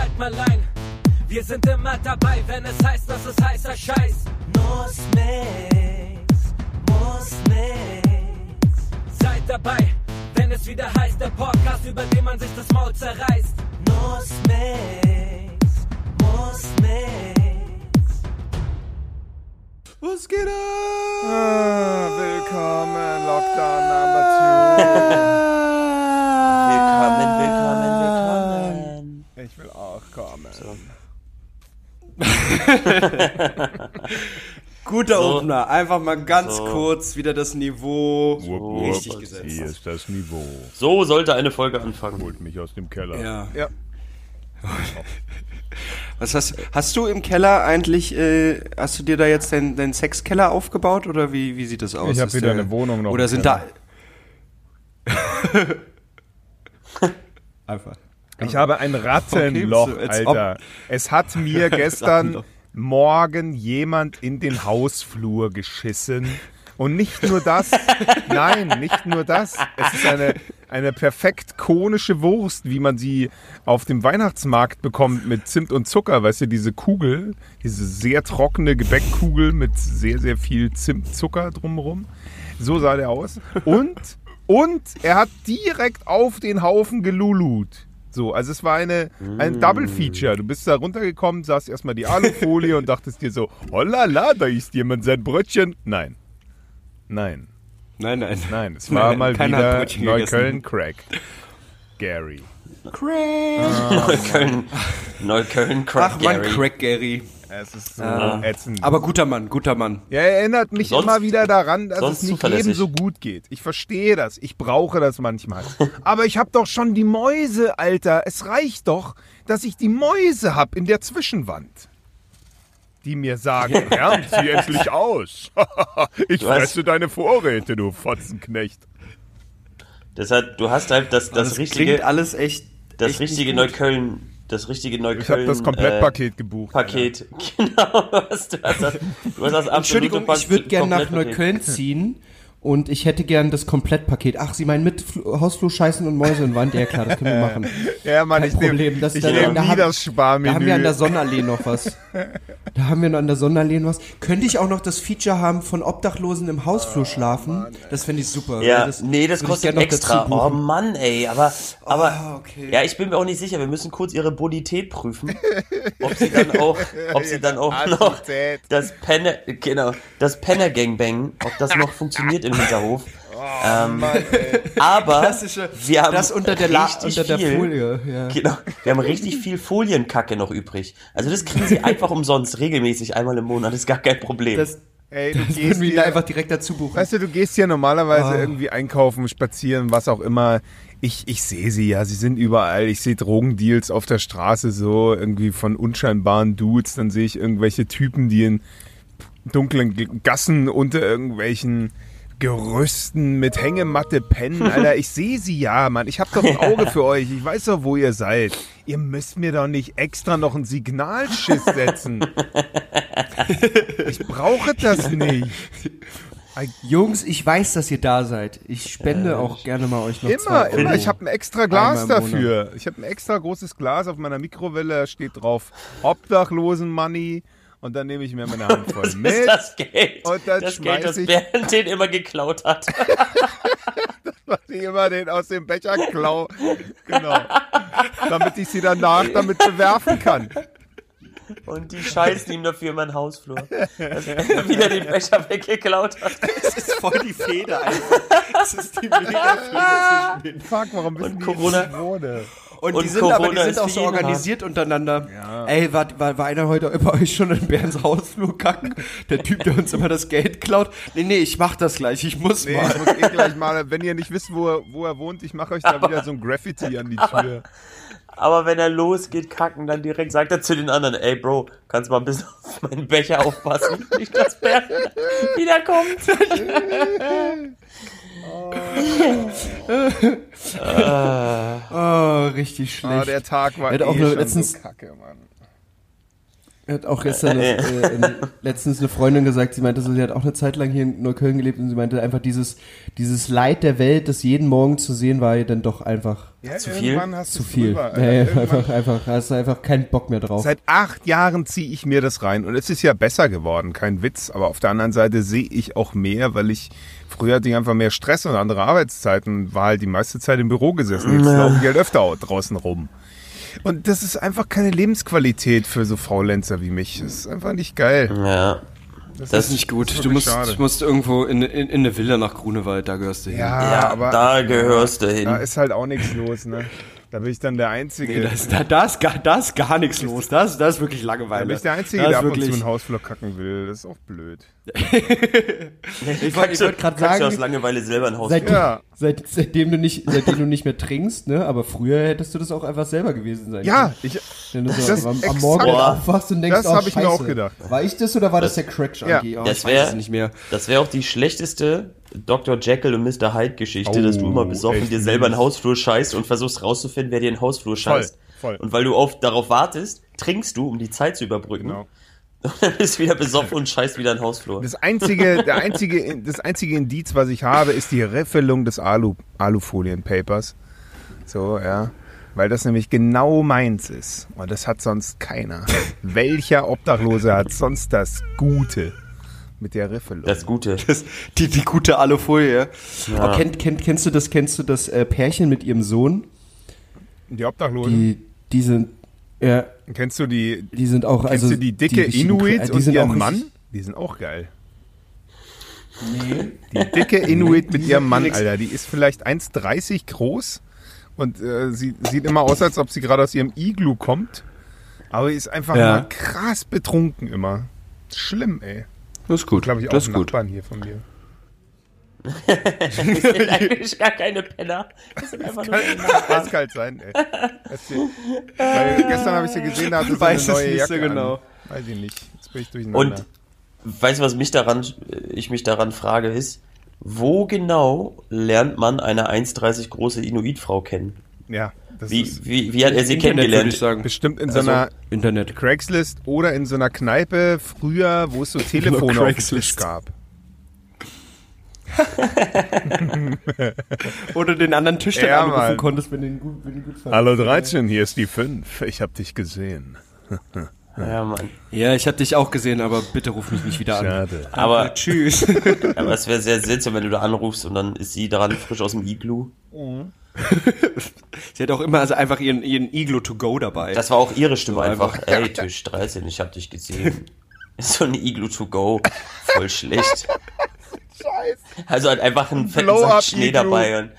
halt mal ein. Wir sind immer dabei, wenn es heißt, dass es heißer Scheiß. Muss nix, muss nix. Seid dabei, wenn es wieder heißt, der Podcast, über den man sich das Maul zerreißt. Muss nix, muss nix. Was geht ab? Ah, willkommen, Lockdown Number 2. kommen. Guter So. Opener. Einfach mal ganz So. kurz wieder das Niveau richtig Hier gesetzt. Hier ist das Niveau. So sollte eine Folge anfangen. Holt mich aus dem Keller. Ja. Ja. Was hast, hast du im Keller eigentlich, äh, hast du dir da jetzt deinen dein Sexkeller aufgebaut oder wie, wie sieht das aus? Ich hab Ist wieder der- eine Wohnung noch Oder im sind Keller. da. Einfach. Ich habe ein Rattenloch, Alter. Es hat mir gestern morgen jemand in den Hausflur geschissen. Und nicht nur das, nein, nicht nur das. Es ist eine, eine perfekt konische Wurst, wie man sie auf dem Weihnachtsmarkt bekommt mit Zimt und Zucker. Weißt du, diese Kugel, diese sehr trockene Gebäckkugel mit sehr, sehr viel Zimtzucker drumherum. So sah der aus. Und, und er hat direkt auf den Haufen gelulut. So, also es war eine, ein Double Feature. Du bist da runtergekommen, sahst erstmal die Alufolie und dachtest dir so, hollala, da isst jemand sein Brötchen. Nein. Nein, Nein, nein. nein, es war nein, mal wieder Brötchen Neukölln Crack. Gary. Neukölln, Neukölln, Crack Ach man, Gary. Crack Gary. Es ist so Ah. ätzend. Aber guter Mann, guter Mann. Ja, er erinnert mich Sonst- immer wieder daran, dass es nicht jedem so gut geht. Ich verstehe das. Ich brauche das manchmal. Aber ich habe doch schon die Mäuse, Alter. Es reicht doch, dass ich die Mäuse hab in der Zwischenwand. Die mir sagen, Herr, zieh endlich aus. ich hast- fresse deine Vorräte, du Fotzenknecht. Deshalb, du hast halt das, das, Das richtige, klingt alles echt. das echt richtige. Neukölln, das richtige Neukölln. Ich habe das Komplettpaket Äh, gebucht. Paket, genau. Du hast, du hast das, du hast das Entschuldigung, ich würde gern nach. Neukölln ziehen und ich hätte gern das Komplettpaket. Ach, Sie meinen mit Fl- Hausflur, Scheißen und Mäuse in Wand? Ja klar, das können wir machen. Ja, Mann, Kein ich nehme Problem, das- ich da- nehm da nie haben- das Sparmenü. Da haben wir an der Sonnenallee noch was. Da haben wir noch an der Sonnenallee noch was. Könnte ich auch noch das Feature haben von Obdachlosen im Hausflur schlafen? Das fände ich super. Ja, das, nee, das kostet extra. Oh. Mann, ey, aber, aber, Ah, okay. ja, ich bin mir auch nicht sicher. Wir müssen kurz ihre Bonität prüfen, ob sie dann auch, ob sie dann auch noch das Penner, genau, das Penner Gangbang, ob das noch funktioniert im Hinterhof. ähm, aber Klassische, wir haben das unter der, La richtig unter der viel, Folie. Ja. Genau, wir haben richtig viel Folienkacke noch übrig. Also das kriegen sie einfach umsonst, regelmäßig einmal im Monat, ist gar kein Problem. Das, Ey, du das gehst würden wir ihnen hier- einfach direkt dazu buchen. Weißt du, du gehst hier normalerweise Ah. irgendwie einkaufen, spazieren, was auch immer. Ich, ich sehe sie ja, sie sind überall. Ich sehe Drogendeals auf der Straße so, irgendwie von unscheinbaren Dudes. Dann sehe ich irgendwelche Typen, die in dunklen Gassen unter irgendwelchen Gerüsten mit Hängematte pennen. Alter, ich sehe sie ja, Mann. Ich habe doch ein Auge für euch. Ich weiß doch, wo ihr seid. Ihr müsst mir doch nicht extra noch einen Signalschiss setzen. Ich brauche das nicht. Jungs, ich weiß, dass ihr da seid. Ich spende auch gerne mal euch noch Immer, immer. Ich habe ein extra Glas dafür. Ich habe ein extra großes Glas auf meiner Mikrowelle. Da steht drauf Obdachlosen-Money. Und dann nehme ich mir meine Handvoll das mit. ist das Geld, Und dann das Geld, das ich- Bernd den immer geklaut hat. dass ich immer den aus dem Becher klau. Genau. Damit ich sie danach damit bewerfen kann. Und die scheißen ihm dafür in meinen Hausflur. Dass er wieder den Becher weggeklaut hat. Das ist voll die Feder einfach. Das ist die mega Feder zwischen den Fuck, warum wissen Und Corona- wohne? Und, Und die sind aber die Corona sind auch so organisiert untereinander. Ey, war, war, war einer heute bei euch schon in Bärens Hausflur kacken? Der Typ, der uns immer das Geld klaut? Nee, nee, ich mach das gleich, ich muss Nee, mal. ich muss eh gleich mal, wenn ihr nicht wisst, wo er, wo er wohnt, ich mache euch da wieder so ein Graffiti an die Tür. Aber wenn er losgeht, kacken, dann direkt sagt er zu den anderen, ey Bro, kannst mal ein bisschen auf meinen Becher aufpassen. Nicht, dass Bernd wiederkommt. Oh, richtig Ah, schlecht. der Tag war auch eh nur schon letztens- so kacke, Mann. Hat auch gestern äh, letztens eine Freundin gesagt, sie meinte so, sie hat auch eine Zeit lang hier in Neukölln gelebt und sie meinte einfach dieses, dieses Leid der Welt, das jeden Morgen zu sehen, war ihr dann doch einfach Ja, Zu viel? zu viel. drüber. Nee, einfach, einfach, hast du einfach keinen Bock mehr drauf. Seit acht Jahren ziehe ich mir das rein und es ist ja besser geworden, kein Witz. Aber auf der anderen Seite sehe ich auch mehr, weil ich früher hatte ich einfach mehr Stress und andere Arbeitszeiten, war halt die meiste Zeit im Büro gesessen. Jetzt laufe ich halt öfter au- draußen rum. Und das ist einfach keine Lebensqualität für so Faulenzer wie mich. Das ist einfach nicht geil. Ja. Das ist nicht gut. ist Du musst, schade. musst irgendwo in, in, in eine Villa nach Grunewald, da gehörst du hin. Ja, Ja, aber da gehörst du hin. da ist halt auch nichts los, ne? Da bin ich dann der Einzige. Nee, da, ist, da, da, ist gar, da ist gar nichts los. Da ist, da ist wirklich da Langeweile. bin ich der Einzige, Da der ab und zu einen Hausflur kacken will. Das ist auch blöd. Ich wollte wollt gerade du aus sagen, Langeweile selber ein Haus seit, Ja. seit, seitdem, du nicht, seitdem du nicht mehr trinkst, ne, aber früher hättest du das auch einfach selber gewesen sein Ja, ich, Wenn du so Das am, am Morgen aufwachst und denkst, Das oh, hab ich mir auch gedacht. War ich das oder war das, der Crack Ja. Oh, Das ich wär- weiß es nicht mehr. Das wäre auch die schlechteste Dr. Jekyll und Mr. Hyde Geschichte, Oh, dass du immer besoffen echt dir selber einen. Hausflur scheißt und versuchst rauszufinden, wer dir einen Hausflur scheißt. voll. Und weil du oft darauf wartest, trinkst du, um die Zeit zu überbrücken. Genau. Und dann bist du wieder besoffen und scheißt wieder einen Hausflur. Das einzige, der einzige, das einzige Indiz, was ich habe, ist die Riffelung des Alu, Alufolienpapers. So, ja. Weil das nämlich genau meins ist. Und das hat sonst keiner. Welcher Obdachlose hat sonst das Gute mit der Riffelung? Das Gute. Das, die, die gute Alufolie. Oh, kennt, kennt, kennst du das, kennst du das äh, Pärchen mit ihrem Sohn? die Obdachlosen. Die, die sind, ja, Kennst du die, die sind auch, kennst also. du die dicke richtigen- Inuit die und sind ihren auch Mann? Die sind auch geil. Die dicke Inuit mit ihrem Mann, Alter, die ist vielleicht 1,30 groß und äh, sie sieht immer aus, als ob sie gerade aus ihrem Iglu kommt. Aber die ist einfach Ja. mal krass betrunken immer. Schlimm, ey. Das ist gut. Glaube ich auch das ist gut. Nachbarn hier von mir. Das sind eigentlich gar keine Penner. Das sind einfach nur Kann sein, ey. Weil gestern habe ich sie gesehen, da hatte sie Weiß eine es neue nicht Jacke so genau. An. Weiß ich nicht. Jetzt bin ich durcheinander. Und weißt du, was mich daran, ich mich daran frage, ist, wo genau lernt man eine 1,30 große Inuitfrau kennen? ja, das Wie, ist wie, wie hat er sie Internet, würde ich kennengelernt? sagen. bestimmt in so Also, einer Internet. Craigslist oder in so einer Kneipe früher, wo es so Telefone auf dem Craigslist. Tisch gab. Oder den anderen Tisch dann Ja, anrufen Mann. konntest, wenn du ihn gut, wenn du ihn gut fandest. Hallo 13, hier ist die 5. Ich hab dich gesehen. Ja, Mann. Ja, ich hab dich auch gesehen, aber bitte ruf mich nicht wieder an. Schade. Aber, Tschüss. aber es wäre sehr seltsam, wenn du da anrufst und dann ist sie dran frisch aus dem Iglu. Sie hat auch immer also einfach ihren, ihren Iglo to go dabei. Das war auch ihre Stimme einfach. einfach. Ey, Tisch 13, ich hab dich gesehen. Ist so ein Iglu to go. Voll schlecht. Scheiße. Also hat einfach einen fetten Blow-up Sack Schnee dabei. Und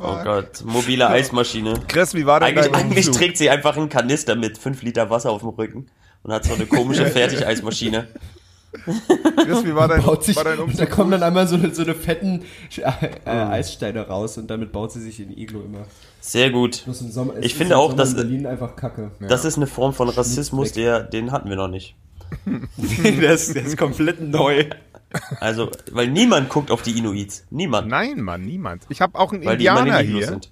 oh Gott, mobile Eismaschine. Chris, wie war denn Eigentlich, dein eigentlich Umzug? trägt sie einfach einen Kanister mit 5 Liter Wasser auf dem Rücken und hat so eine komische Fertigeismaschine. Chris, wie war dein, baut sich, war dein und da Umzug? kommen dann einmal so, eine- so eine fetten äh, äh, Eissteine raus und damit baut sie sich in Iglo immer. Sehr gut. Sommer, Ich finde auch, dass- in Berlin einfach kacke. Das ist eine Form von Rassismus, der, den hatten wir noch nicht. Der, ist, der ist komplett neu. Also, weil niemand guckt auf die Inuits. Niemand. Nein, Mann, niemand. Ich habe auch einen Weil die Indianer Iglus hier, sind.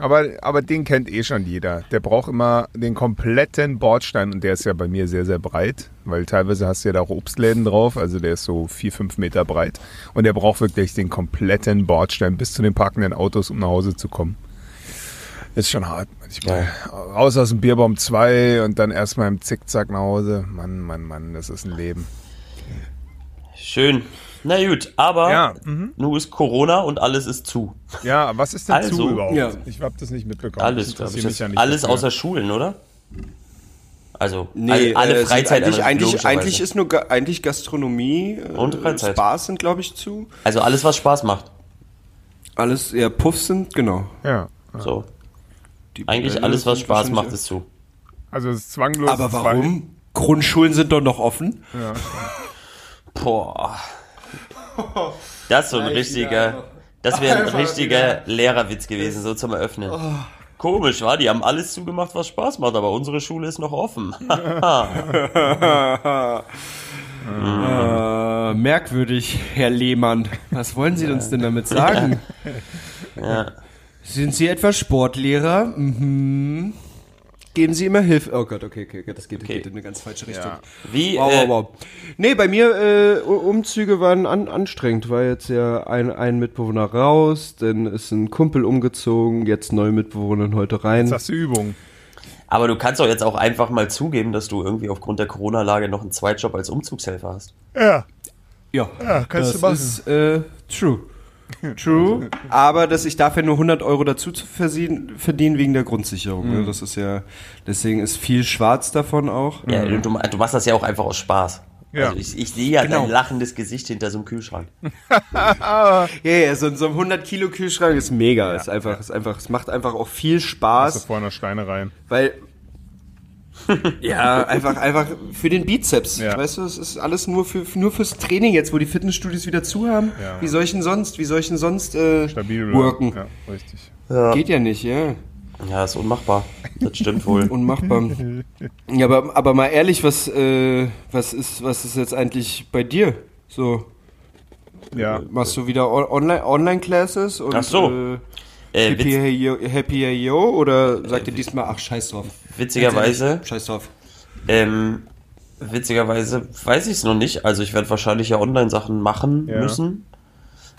aber, aber den kennt eh schon jeder. Der braucht immer den kompletten Bordstein und der ist ja bei mir sehr, sehr breit, weil teilweise hast du ja da auch Obstläden drauf, also der ist so vier, fünf Meter breit und der braucht wirklich den kompletten Bordstein bis zu den parkenden Autos, um nach Hause zu kommen. Ist schon hart manchmal. Raus aus dem Bierbaum 2 und dann erstmal im Zickzack nach Hause. Mann, Mann, Mann, das ist ein Leben. Schön. Na gut, aber Ja, mhm. nun ist Corona und alles ist zu. Ja, was ist denn Also, zu überhaupt? ja. Ich habe das nicht mitbekommen. Alles, Ich glaube ich. Das ja nicht alles außer Schulen, oder? Also, Nee, alle, alle äh, Freizeit eigentlich, eigentlich, eigentlich ist nur eigentlich Gastronomie äh, Und Freizeit. Bars sind, glaube ich, zu. Also alles, was Spaß macht. Alles, ja, Puffs sind, genau. Ja. So. Die Eigentlich Bordelle alles, was Spaß macht, ist zu. Also es ist zwanglos. Aber warum? Grundschulen sind doch noch offen. Boah. Das ist so ein richtiger, das wäre ein richtiger Lehrerwitz gewesen, so zum Eröffnen. Komisch, war? Die haben alles zugemacht, was Spaß macht, aber unsere Schule ist noch offen. Äh, merkwürdig, Herr Lehmann. Was wollen Sie uns denn damit sagen? ja. Sind Sie etwa Sportlehrer? Mhm. geben Sie immer Hilfe. Oh Gott, okay, okay, okay das geht, Okay. geht in eine ganz falsche Richtung. Ja. Wie, Wow, äh, wow, wow. Nee, bei mir, äh, Umzüge waren an, anstrengend, weil jetzt ja ein, ein Mitbewohner raus, dann ist ein Kumpel umgezogen, jetzt neue Mitbewohnerin heute rein. Jetzt hast du Übung. aber du kannst doch jetzt auch einfach mal zugeben, dass du irgendwie aufgrund der Corona-Lage noch einen Zweitjob als Umzugshelfer hast. Ja. Ja, Ja, kannst das du machen. ist äh, true. True, aber dass ich dafür nur 100 Euro dazu zu verdienen, verdienen wegen der Grundsicherung. Mhm. Ne? Das ist ja, deswegen ist viel schwarz davon auch. Ja, du, du machst das ja auch einfach aus Spaß. Ja. Also ich, ich sehe ja Genau. dein lachendes Gesicht hinter so einem Kühlschrank. Ja, ja, so, so ein 100 Kilo Kühlschrank ist mega. Ist einfach, ist einfach, es macht einfach auch viel Hast du Spaß, vor einer Schreinerei. weil ja einfach, einfach für den Bizeps. Ja. Weißt du, es ist alles nur für nur fürs Training jetzt, wo die Fitnessstudios wieder zu haben. Ja. Wie soll ich denn sonst? Wie soll ich denn sonst äh, Stabil worken? Ja, richtig. Geht ja nicht, ja. Ja, ist unmachbar. Das stimmt wohl. Unmachbar. ja, aber, aber mal ehrlich, was, äh, was ist, was ist jetzt eigentlich bei dir? So, Ja. machst du wieder on- online, Online-Classes und Ach so. äh, Äh, Happy, hey, yo, happy Hey Yo oder sagt ihr diesmal, ach scheiß drauf? witzigerweise, Scheiß drauf. ähm, witzigerweise weiß ich es noch nicht. Also ich werde wahrscheinlich ja Online-Sachen machen Ja. müssen.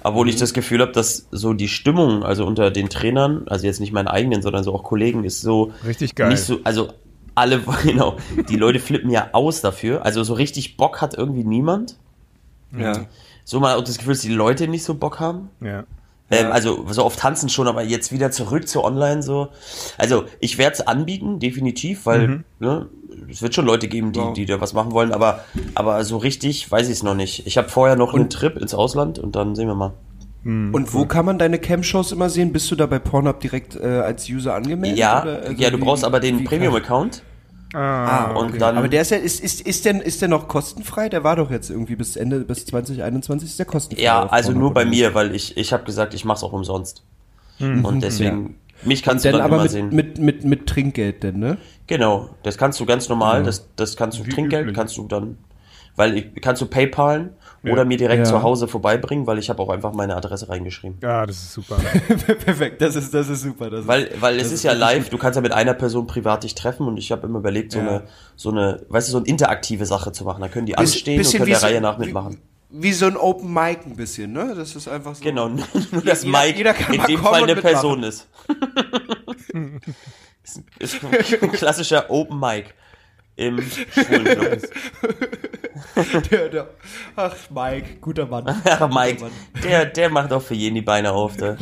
Obwohl ich das Gefühl habe, dass so die Stimmung, also unter den Trainern, also jetzt nicht meinen eigenen, sondern so auch Kollegen, ist so Richtig geil. nicht so, also alle, genau, die Leute flippen ja aus dafür. Also so richtig Bock hat irgendwie niemand. Ja. So mal auch das Gefühl, dass die Leute nicht so Bock haben. Ja. Ähm, also so auf Tanzen schon, aber jetzt wieder zurück zu Online so. Also ich werde es anbieten, definitiv, weil ne, es wird schon Leute geben, die, Wow. die da was machen wollen, aber, aber so richtig weiß ich es noch nicht. Ich habe vorher noch einen Trip ins Ausland und dann sehen wir mal. Und wo kann man deine Cam-Shows immer sehen? Bist du da bei Pornhub direkt äh, als User angemeldet? Ja, oder, also ja, du wie- brauchst aber den kann- Premium-Account Ah, Ah, und okay. dann. aber der ist ja, ist, ist, ist, der, ist der noch kostenfrei? Der war doch jetzt irgendwie bis Ende, bis 2021 ist der kostenfrei. ja, also Pornhub, nur bei mir, weil ich, ich habe gesagt, ich mach's auch umsonst. Und deswegen, mich kannst du Denn dann aber immer mit, sehen. mit, mit, mit Trinkgeld denn, ne? Genau, das kannst du ganz normal, das, das kannst du Wie Trinkgeld, üblich. kannst du dann, weil ich, kannst du PayPalen oder mir direkt Ja. zu Hause vorbeibringen, weil ich habe auch einfach meine Adresse reingeschrieben. Ja, das ist super. Perfekt, das ist, das ist super. Das Weil, weil es Das ist, ist ja live, du kannst ja mit einer Person privat dich treffen und ich habe immer überlegt, so Ja. eine, so eine, weißt du, so eine interaktive Sache zu machen. Da können die Bisschen- anstehen und können der so- Reihe nach mitmachen. Wie so ein Open Mic ein bisschen, ne? Das ist einfach so. Genau, nur dass Jeder- Mike jeder kann in dem Fall eine mitmachen. Person ist. ist, ein- ist ein klassischer Open Mic im Schwulenclub. Der, der, ach, Mike, guter Mann. Ach, Mike, der, der macht auch für jeden die Beine auf. Der.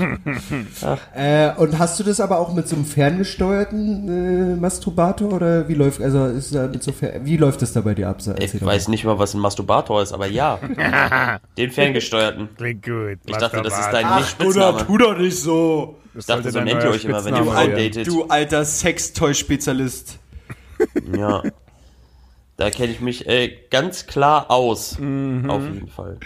Äh, und hast du das aber auch mit so einem ferngesteuerten äh, Masturbator oder wie läuft also ist da mit so fer wie läuft das da bei dir ab? Erzähl Ich doch weiß nicht mal, was ein Masturbator ist, aber ja. Den ferngesteuerten. Klingt gut. Ich dachte, das ist dein Ach, Nicht-Spitzname. Bruder, tu doch nicht so. Das Ich dachte, so nennt ihr euch immer, wenn ihr Spitzname Frauen datet. Du alter Sextoy-Spezialist. Ja. Da kenne ich mich äh, ganz klar aus. Auf jeden Fall.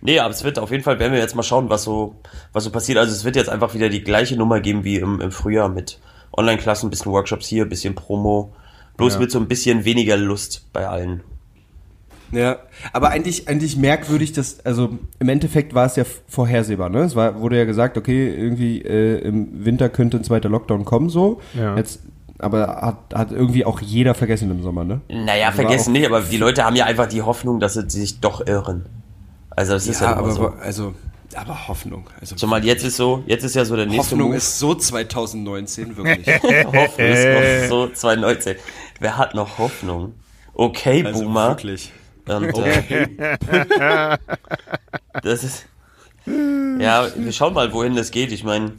Nee, aber es wird auf jeden Fall, werden wir jetzt mal schauen, was so, was so passiert. Also es wird jetzt einfach wieder die gleiche Nummer geben wie im, im Frühjahr mit Online-Klassen, bisschen Workshops hier, bisschen Promo. Bloß Ja. mit so ein bisschen weniger Lust bei allen. Ja, aber eigentlich, eigentlich merkwürdig, dass, also im Endeffekt war es ja vorhersehbar, ne? Es war, wurde ja gesagt, okay, irgendwie äh, im Winter könnte ein zweiter Lockdown kommen, so. Ja. Jetzt, aber hat, hat irgendwie auch jeder vergessen im Sommer, ne? Naja, Also vergessen nicht, aber die Leute haben ja einfach die Hoffnung, dass sie sich doch irren. Also das ist ja, immer aber, so. also, aber Hoffnung. Also, Zumal jetzt ist so, jetzt ist ja so der nächste Hoffnung Move. ist so 2019, wirklich. Hoffnung ist noch so 2019. Wer hat noch Hoffnung? Okay, Also Boomer. wirklich. Und, äh, das ist. Ja, wir schauen mal, wohin das geht. Ich meine,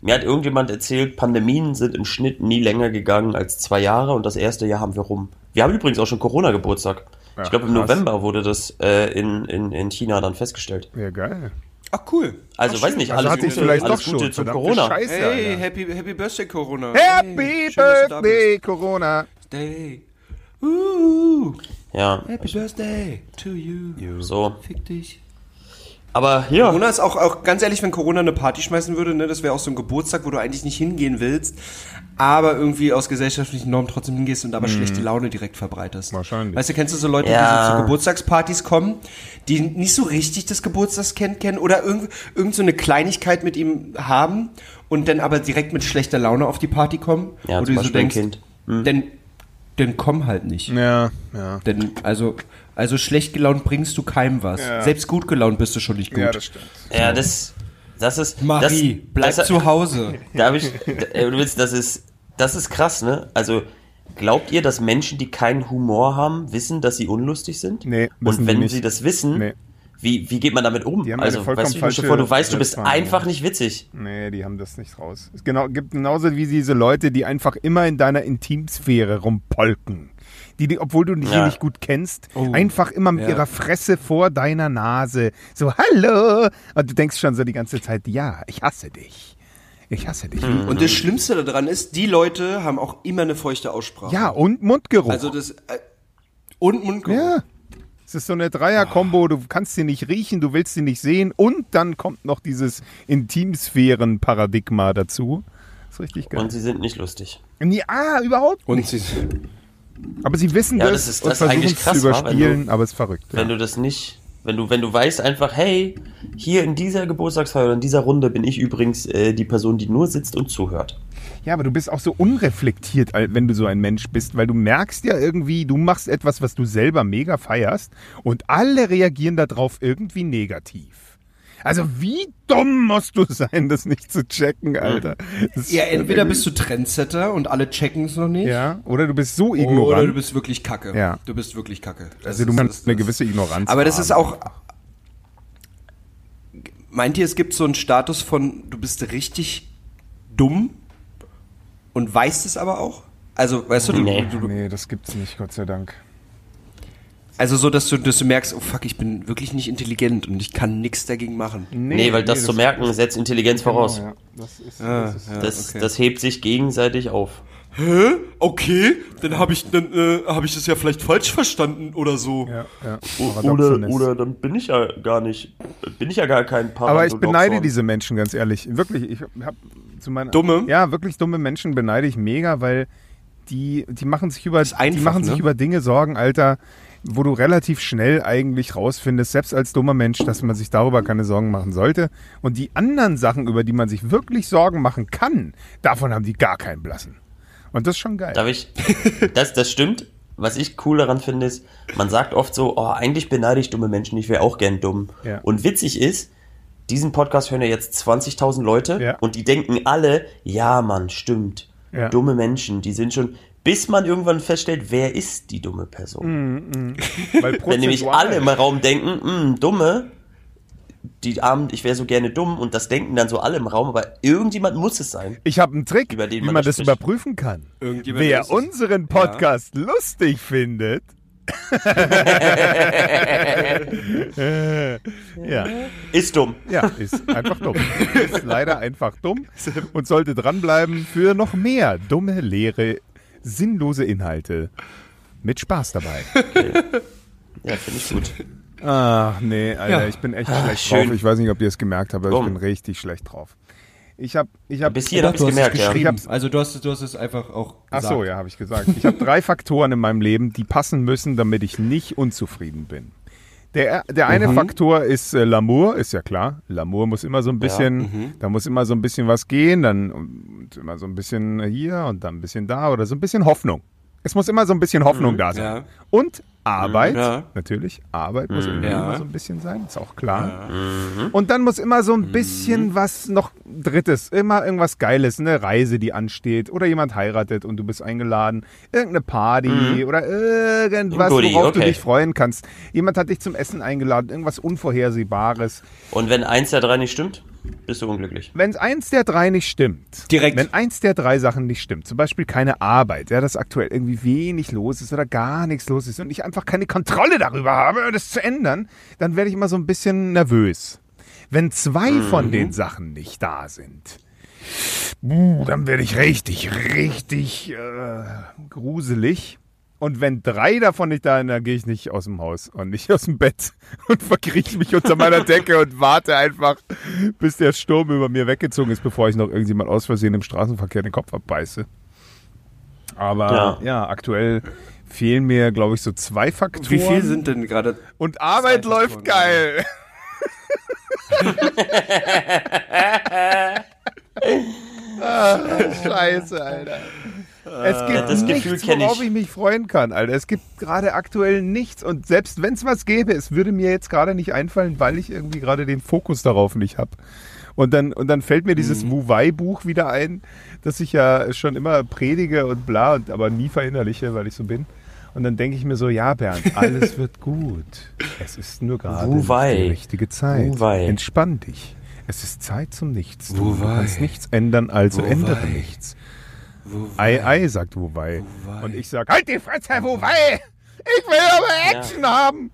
mir hat irgendjemand erzählt, Pandemien sind im Schnitt nie länger gegangen als zwei Jahre und das erste Jahr haben wir rum. Wir haben übrigens auch schon Corona-Geburtstag. Ja, ich glaube, im krass. November wurde das äh, in, in, in China dann festgestellt. Ja, geil. Ach, cool. Also, Ach, weiß schön. nicht, Also alles ich Gute, vielleicht alles doch Gute schon. zum Verdammte Corona. Scheiße, Hey, Alter. happy, happy Birthday, Corona. Happy Hey, Birthday, Corona. bist. Day. Uh, Ja, happy Birthday to you. so. Fick dich. Aber ja, Corona ist auch, auch, ganz ehrlich, wenn Corona eine Party schmeißen würde, ne, das wäre auch so ein Geburtstag, wo du eigentlich nicht hingehen willst, aber irgendwie aus gesellschaftlichen Normen trotzdem hingehst und aber schlechte Laune direkt verbreitest. Wahrscheinlich. Weißt du, kennst du so Leute, die Ja. so zu Geburtstagspartys kommen, die nicht so richtig das Geburtstagskind kennen oder irgend, irgend so eine Kleinigkeit mit ihm haben und dann aber direkt mit schlechter Laune auf die Party kommen, Ja, wo zum du so Beispiel ein denkst, Kind. Hm. denn, denn komm halt nicht. Ja, ja. Denn, also, also schlecht gelaunt bringst du keinem was. Ja. Selbst gut gelaunt bist du schon nicht gut. Ja, das stimmt. ja, das, das ist. Marie, das, bleib das, zu Hause. Da ich, äh, du willst, das ist, das ist krass, ne? Also, glaubt ihr, dass Menschen, die keinen Humor haben, wissen, dass sie unlustig sind? Nee, Und wenn sie das wissen, Nee. wie, wie geht man damit um? Die haben also, weißt du, falsche vor, du weißt, du bist einfach nicht witzig. Nee, die haben das nicht raus. Es genau, gibt genauso wie diese Leute, die einfach immer in deiner Intimsphäre rumpolken. Die, die obwohl du die Ja. nicht gut kennst, Oh. einfach immer mit Ja. ihrer Fresse vor deiner Nase. So, hallo! Und du denkst schon so die ganze Zeit, ja, ich hasse dich. Ich hasse dich. Und das Schlimmste daran ist, die Leute haben auch immer eine feuchte Aussprache. Ja, und Mundgeruch. Also das, äh, und Mundgeruch. ja. Es ist so eine Dreier-Kombo, du kannst sie nicht riechen, du willst sie nicht sehen und dann kommt noch dieses Intimsphären-Paradigma dazu. ist richtig geil. Und sie sind nicht lustig. ja, überhaupt Und nicht. sie, Aber sie wissen Ja, das, das ist- und das ist versuchen eigentlich es krass, zu? Wenn du- überspielen, aber es ist verrückt. Wenn Ja. du das nicht, wenn du, wenn du weißt einfach, hey, hier in dieser Geburtstagsfeier oder in dieser Runde bin ich übrigens äh, die Person, die nur sitzt und zuhört. ja, aber du bist auch so unreflektiert, wenn du so ein Mensch bist, weil du merkst ja irgendwie, du machst etwas, was du selber mega feierst und alle reagieren darauf irgendwie negativ. Also wie dumm musst du sein, das nicht zu checken, Alter. Das ja, entweder bist du Trendsetter und alle checken es noch nicht. Ja, oder du bist so Oder ignorant. du bist wirklich kacke. Ja. Du bist wirklich kacke. Das also du ist- kannst eine gewisse Ignoranz Aber das haben. ist auch. Meint ihr, es gibt so einen Status von, du bist richtig dumm und weißt es aber auch? Also, weißt du, du, Nee. du, du Nee, das gibt's nicht, Gott sei Dank. Also so, dass du, dass du merkst, oh fuck, ich bin wirklich nicht intelligent und ich kann nichts dagegen machen. Nee, weil das, zu merken setzt Intelligenz voraus. Genau, ja. Das ist, Ah, das ist ja, Das, okay. das hebt sich gegenseitig auf. Hä? Okay, dann habe ich, dann, äh, hab ich das ja vielleicht falsch verstanden oder so. ja, ja. Oder, oder dann bin ich ja gar nicht, bin ich ja gar kein Paradoxon. Aber ich beneide diese Menschen, ganz ehrlich. Wirklich, ich habe zu meiner Dumme? Ja, wirklich dumme Menschen beneide ich mega, weil die, die machen sich über, ist einfach, die machen sich ne? über Dinge Sorgen, Alter, wo du relativ schnell eigentlich rausfindest, selbst als dummer Mensch, dass man sich darüber keine Sorgen machen sollte. Und die anderen Sachen, über die man sich wirklich Sorgen machen kann, davon haben die gar keinen Blassen. Und das ist schon geil. Darf ich? Das, das stimmt. Was ich cool daran finde, ist, man sagt oft so, oh, eigentlich beneide ich dumme Menschen, ich wäre auch gern dumm. Ja. Und witzig ist, diesen Podcast hören ja jetzt 20.000 Leute Ja. und die denken alle, ja, Mann, stimmt. Ja. Dumme Menschen, die sind schon, bis man irgendwann feststellt, wer ist die dumme Person. Mhm. Weil Wenn nämlich alle im Raum denken, "Hm, dumme, die Armen, ich wäre so gerne dumm und das denken dann so alle im Raum, aber irgendjemand muss es sein. Ich habe einen Trick, Über den wie man man da das spricht. überprüfen kann. Wer unseren Podcast lustig findet. ja, Ist dumm. ja, ist einfach dumm. Ist leider einfach dumm und sollte dranbleiben für noch mehr dumme, leere, sinnlose Inhalte. Mit Spaß dabei. Ja, finde ich gut. Ach, nee, Alter, Ja. ich bin echt Ah, schlecht schön. drauf. Ich weiß nicht, ob ihr es gemerkt habt, aber Warum? ich bin richtig schlecht drauf. Ich habe ich hab, Bis hierhin habe ich gemerkt, ja. Also du hast, du hast es einfach auch Ach gesagt. so, ja, habe ich gesagt. Ich habe drei Faktoren in meinem Leben, die passen müssen, damit ich nicht unzufrieden bin. Der, der eine Faktor ist äh, L'amour, ist ja klar. L'amour muss immer so ein bisschen, da muss immer so ein bisschen was gehen, dann und immer so ein bisschen hier und dann ein bisschen da oder so ein bisschen Hoffnung. Es muss immer so ein bisschen Hoffnung da sein. ja. Und Arbeit, Ja. natürlich. Arbeit muss irgendwie Ja. immer so ein bisschen sein, ist auch klar. Und dann muss immer so ein bisschen was noch Drittes, immer irgendwas Geiles, eine Reise, die ansteht oder jemand heiratet und du bist eingeladen, irgendeine Party oder irgendwas, worauf du okay. dich freuen kannst. Jemand hat dich zum Essen eingeladen, irgendwas Unvorhersehbares. Und wenn eins der drei nicht stimmt, bist du unglücklich. Wenn eins der drei nicht stimmt, Direkt. wenn eins der drei Sachen nicht stimmt, zum Beispiel keine Arbeit, ja, dass aktuell irgendwie wenig los ist oder gar nichts los ist und ich einfach keine Kontrolle darüber habe, das zu ändern, dann werde ich immer so ein bisschen nervös. Wenn zwei von den Sachen nicht da sind, dann werde ich richtig, richtig äh, gruselig. Und wenn drei davon nicht da sind, dann gehe ich nicht aus dem Haus und nicht aus dem Bett und verkrieche mich unter meiner Decke und warte einfach, bis der Sturm über mir weggezogen ist, bevor ich noch irgendjemand aus Versehen im Straßenverkehr den Kopf abbeiße. Aber ja, Ja. aktuell fehlen mir, glaube ich, so zwei Faktoren. Wie viel sind denn gerade? Und Arbeit läuft geil. ah, Scheiße, Alter. Es gibt das nichts, worauf ich. ich mich freuen kann, Alter. Es gibt gerade aktuell nichts. Und selbst wenn es was gäbe, es würde mir jetzt gerade nicht einfallen, weil ich irgendwie gerade den Fokus darauf nicht habe. Und dann, und dann fällt mir dieses Mhm. Wu Wei-Buch wieder ein, das ich ja schon immer predige und bla, und aber nie verinnerliche, weil ich so bin. Und dann denke ich mir so, ja, Bernd, alles wird gut. Es ist nur gerade die richtige Zeit. Wu Wei. Entspann dich. Es ist Zeit zum Nichts. Du kannst nichts ändern, also Wu ändere nichts. Ei, ei, sagt Wu Wei. Wei. Und ich sag, halt die Fresse, Herr Wu Wei! Ich will aber Action haben!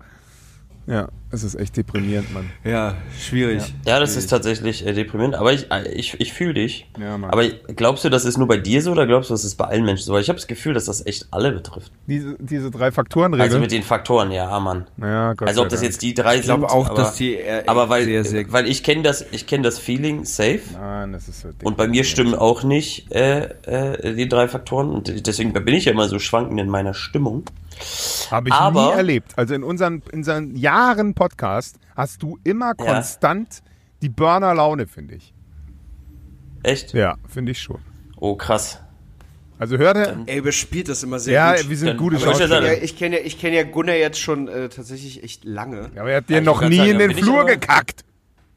Ja, es ist echt deprimierend, Mann. Ja, schwierig. Ja, das ist tatsächlich äh, deprimierend, aber ich, äh, ich, ich fühle dich. Ja, Mann. aber glaubst du, das ist nur bei dir so oder glaubst du, das ist bei allen Menschen so? Weil ich habe das Gefühl, dass das echt alle betrifft. Diese, diese drei Faktoren-Regel. Also mit den Faktoren, ja, Mann. ja, Gott Also ob das jetzt die drei Ich glaube sind, auch, aber, dass die eher, aber weil, sehr, sehr weil ich kenne das, ich kenne das Feeling safe. Nein, das ist so Und bei mir stimmen auch nicht äh, äh, die drei Faktoren. Und deswegen bin ich ja immer so schwankend in meiner Stimmung. Habe ich Aber- nie erlebt. Also in unseren, in unseren Jahren Podcast hast du immer Ja. konstant die Burner-Laune, finde ich. Echt? Ja, finde ich schon. Oh, krass. Also hört er. Ey, überspielt das immer sehr Ja, gut. wir sind Dann- gute Schauspieler. ja, ich kenne ja, ich kenn ja Gunnar jetzt schon äh, tatsächlich echt lange. Ja, aber er hat dir Ja, noch nie grad in sagen, den Flur gekackt.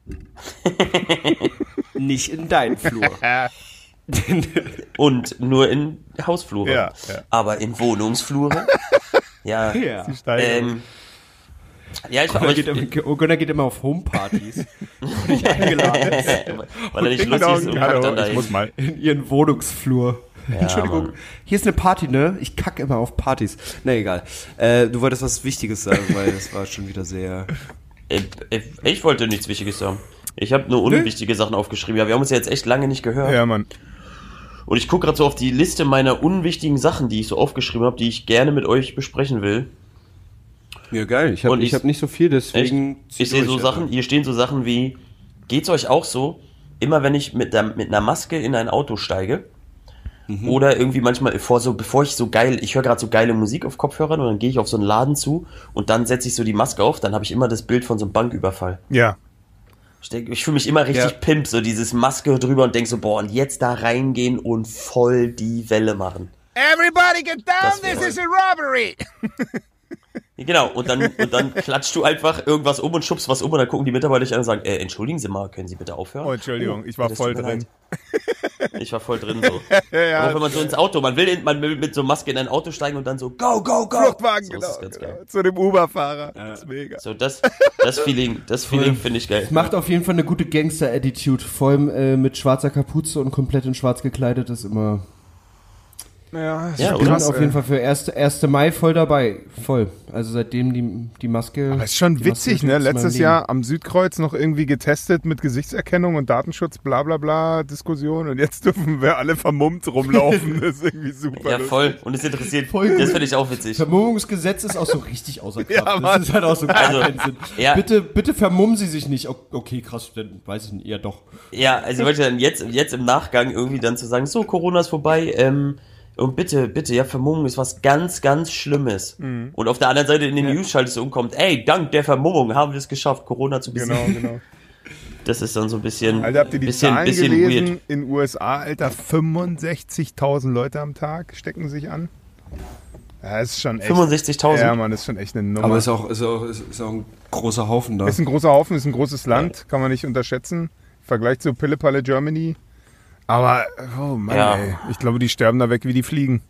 Nicht in deinen Flur. Und nur in Hausflure. Ja, ja. Aber in Wohnungsflure. ja. ja. Ähm, ja, ich, Gunnar ich, geht, immer, Gunnar geht immer auf Homepartys. nicht eingeladen ist. weil er nicht lustig ist und kackt hallo, dann ich dahin. muss mal. In ihren Wohnungsflur. Entschuldigung, Mann. hier ist eine Party, ne? Ich kacke immer auf Partys. Na egal. Äh, du wolltest was Wichtiges sagen, weil das war schon wieder sehr. Äh, äh, Ich wollte nichts Wichtiges sagen. Ich habe nur unwichtige Sachen aufgeschrieben. Ja, wir haben uns ja jetzt echt lange nicht gehört. Ja, Mann. Und ich gucke gerade so auf die Liste meiner unwichtigen Sachen, die ich so aufgeschrieben habe, die ich gerne mit euch besprechen will. Ja, geil. Ich habe ich- ich hab nicht so viel, deswegen. zieh Ich sehe so. Sachen, hier stehen so Sachen wie, geht's euch auch so, immer wenn ich mit, der, mit einer Maske in ein Auto steige, Mhm. oder irgendwie manchmal vor so, bevor ich so geil, ich höre gerade so geile Musik auf Kopfhörern und dann gehe ich auf so einen Laden zu und dann setze ich so die Maske auf, dann habe ich immer das Bild von so einem Banküberfall. Ja. Ich, denk, ich fühle mich immer richtig Ja. pimp, so dieses Maske drüber und denk so, boah, und jetzt da reingehen und voll die Welle machen. Everybody get down, this is a robbery. Genau, und dann, und dann klatscht du einfach irgendwas um und schubst was um und dann gucken die Mitarbeiter dich an und sagen, äh, entschuldigen Sie mal, können Sie bitte aufhören? Oh, Entschuldigung, ich war voll drin. leid. Ich war voll drin so. Ja, Aber auch wenn man so ins Auto, man will, in, man will mit so Maske in ein Auto steigen und dann so, go, go, go. Fluchtwagen, so, genau. Das ist ganz genau. geil. Zu dem Uber-Fahrer. Das ist mega. So, das, das Feeling, das Feeling finde ich geil. Macht auf jeden Fall eine gute Gangster-Attitude. Vor allem äh, mit schwarzer Kapuze und komplett in schwarz gekleidet ist immer. Ja, ist Ja, Ich bin krass, auf jeden Fall für 1. 1. Mai voll dabei. Voll. Also seitdem die, die Maske. Aber ist schon witzig, ne? Letztes. Jahr am Südkreuz noch irgendwie getestet mit Gesichtserkennung und Datenschutz, bla bla bla Diskussion und jetzt dürfen wir alle vermummt rumlaufen. Das ist irgendwie super. Ja, voll. Und es interessiert, Voll das finde ich auch witzig. Vermummungsgesetz ist auch so richtig außer Kraft. Ja, das Mann. ist halt auch so Also, ja. Bitte, bitte vermummen Sie sich nicht. Okay, krass, dann weiß ich nicht. Ja, doch. Ja, also wollte dann jetzt, jetzt im Nachgang irgendwie dann zu sagen, so, Corona ist vorbei, ähm, und bitte, bitte, ja, Vermummung ist was ganz, ganz Schlimmes. Mhm. Und auf der anderen Seite in den News schaltest du umkommt, ey, dank der Vermummung haben wir es geschafft, Corona zu besiegen. Genau, genau. Das ist dann so ein bisschen, Alter, habt ihr die bisschen, Zahlen bisschen gelesen? weird. In USA, Alter, 65.000 Leute am Tag stecken sich an. Ja, ist schon echt. 65.000? Ja, Mann, ist schon echt eine Nummer. Aber ist auch, ist auch, ist, ist auch ein großer Haufen da. Ist ein großer Haufen, ist ein großes Land, kann man nicht unterschätzen. Im Vergleich zu Pillepalle Germany. Aber, oh Mann, Ja. ey. Ich glaube, die sterben da weg wie die Fliegen.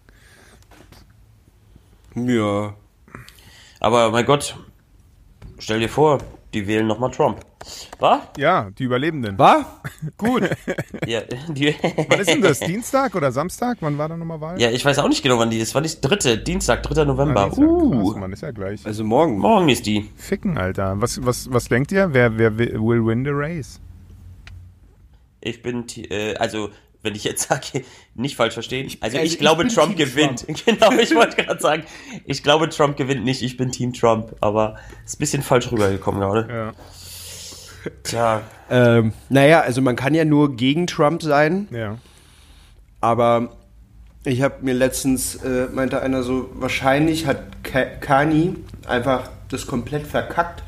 Ja. Aber mein Gott, stell dir vor, die wählen nochmal Trump. Was? Ja, die Überlebenden. War? Gut. Ja, die, Wann ist denn das? Dienstag oder Samstag? Wann war da nochmal Wahl? ja, ich weiß auch nicht genau, wann die ist. Wann ist dritte? Dienstag, 3. November. Ah, Dienstag. uh, Krass, Mann, ist ja gleich. Also morgen. morgen ist die. Ficken, Alter. Was, was, was denkt ihr? Wer, wer wi- will win the race? Ich bin, äh, also wenn ich jetzt sage, nicht falsch verstehen. Also ich, also ich glaube, Trump Team gewinnt. Genau, ich wollte gerade sagen, ich glaube, Trump gewinnt nicht. Ich bin Team Trump, aber ist ein bisschen falsch rübergekommen gerade. Ja. Tja, Ähm, naja, also man kann ja nur gegen Trump sein, ja. aber ich habe mir letztens, äh, meinte einer so, wahrscheinlich hat Ka Kani einfach das komplett verkackt,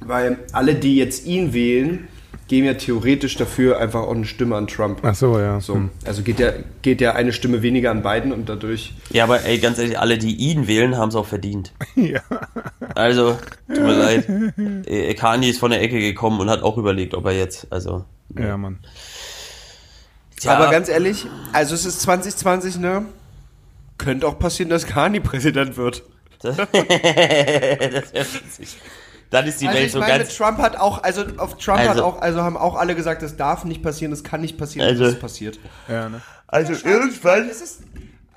weil alle, die jetzt ihn wählen, geben ja theoretisch dafür einfach auch eine Stimme an Trump. Ach so, ja. So, Hm. also geht ja, geht ja eine Stimme weniger an Biden und dadurch. ja, aber ey, ganz ehrlich, alle, die ihn wählen, haben es auch verdient. Ja. Also, tut mir leid. Äh, Kanye ist von der Ecke gekommen und hat auch überlegt, ob er jetzt, also. ja, Mann. Tja, Aber ganz ehrlich, also es ist 2020, ne? Könnte auch passieren, dass Kani Präsident wird. das wäre witzig. Dann ist die Also Welt ich so meine, ganz. Trump hat auch, also auf Trump hat Also- auch, also haben auch alle gesagt, das darf nicht passieren, das kann nicht passieren, Also- das ist passiert. Ja, ne? Also irgendwann.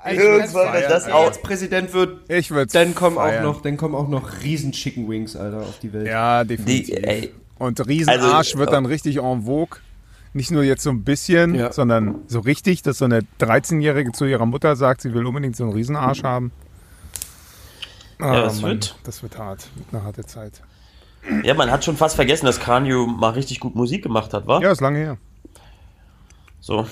Also Irgendwann, wenn das auch. jetzt Präsident wird, Ich dann kommen auch noch, dann kommen auch noch riesen Chicken Wings, Alter, auf die Welt. Ja, Die, definitiv. ey, Und Riesenarsch Also, wird dann richtig en vogue. Nicht nur jetzt so ein bisschen, Ja. sondern so richtig, dass so eine 13-Jährige zu ihrer Mutter sagt, sie will unbedingt so einen Riesenarsch haben. Ah, Ja, das wird- Das wird hart. Eine harte Zeit. Ja, man hat schon fast vergessen, dass Kanye mal richtig gut Musik gemacht hat, wa? Ja, ist lange her. So.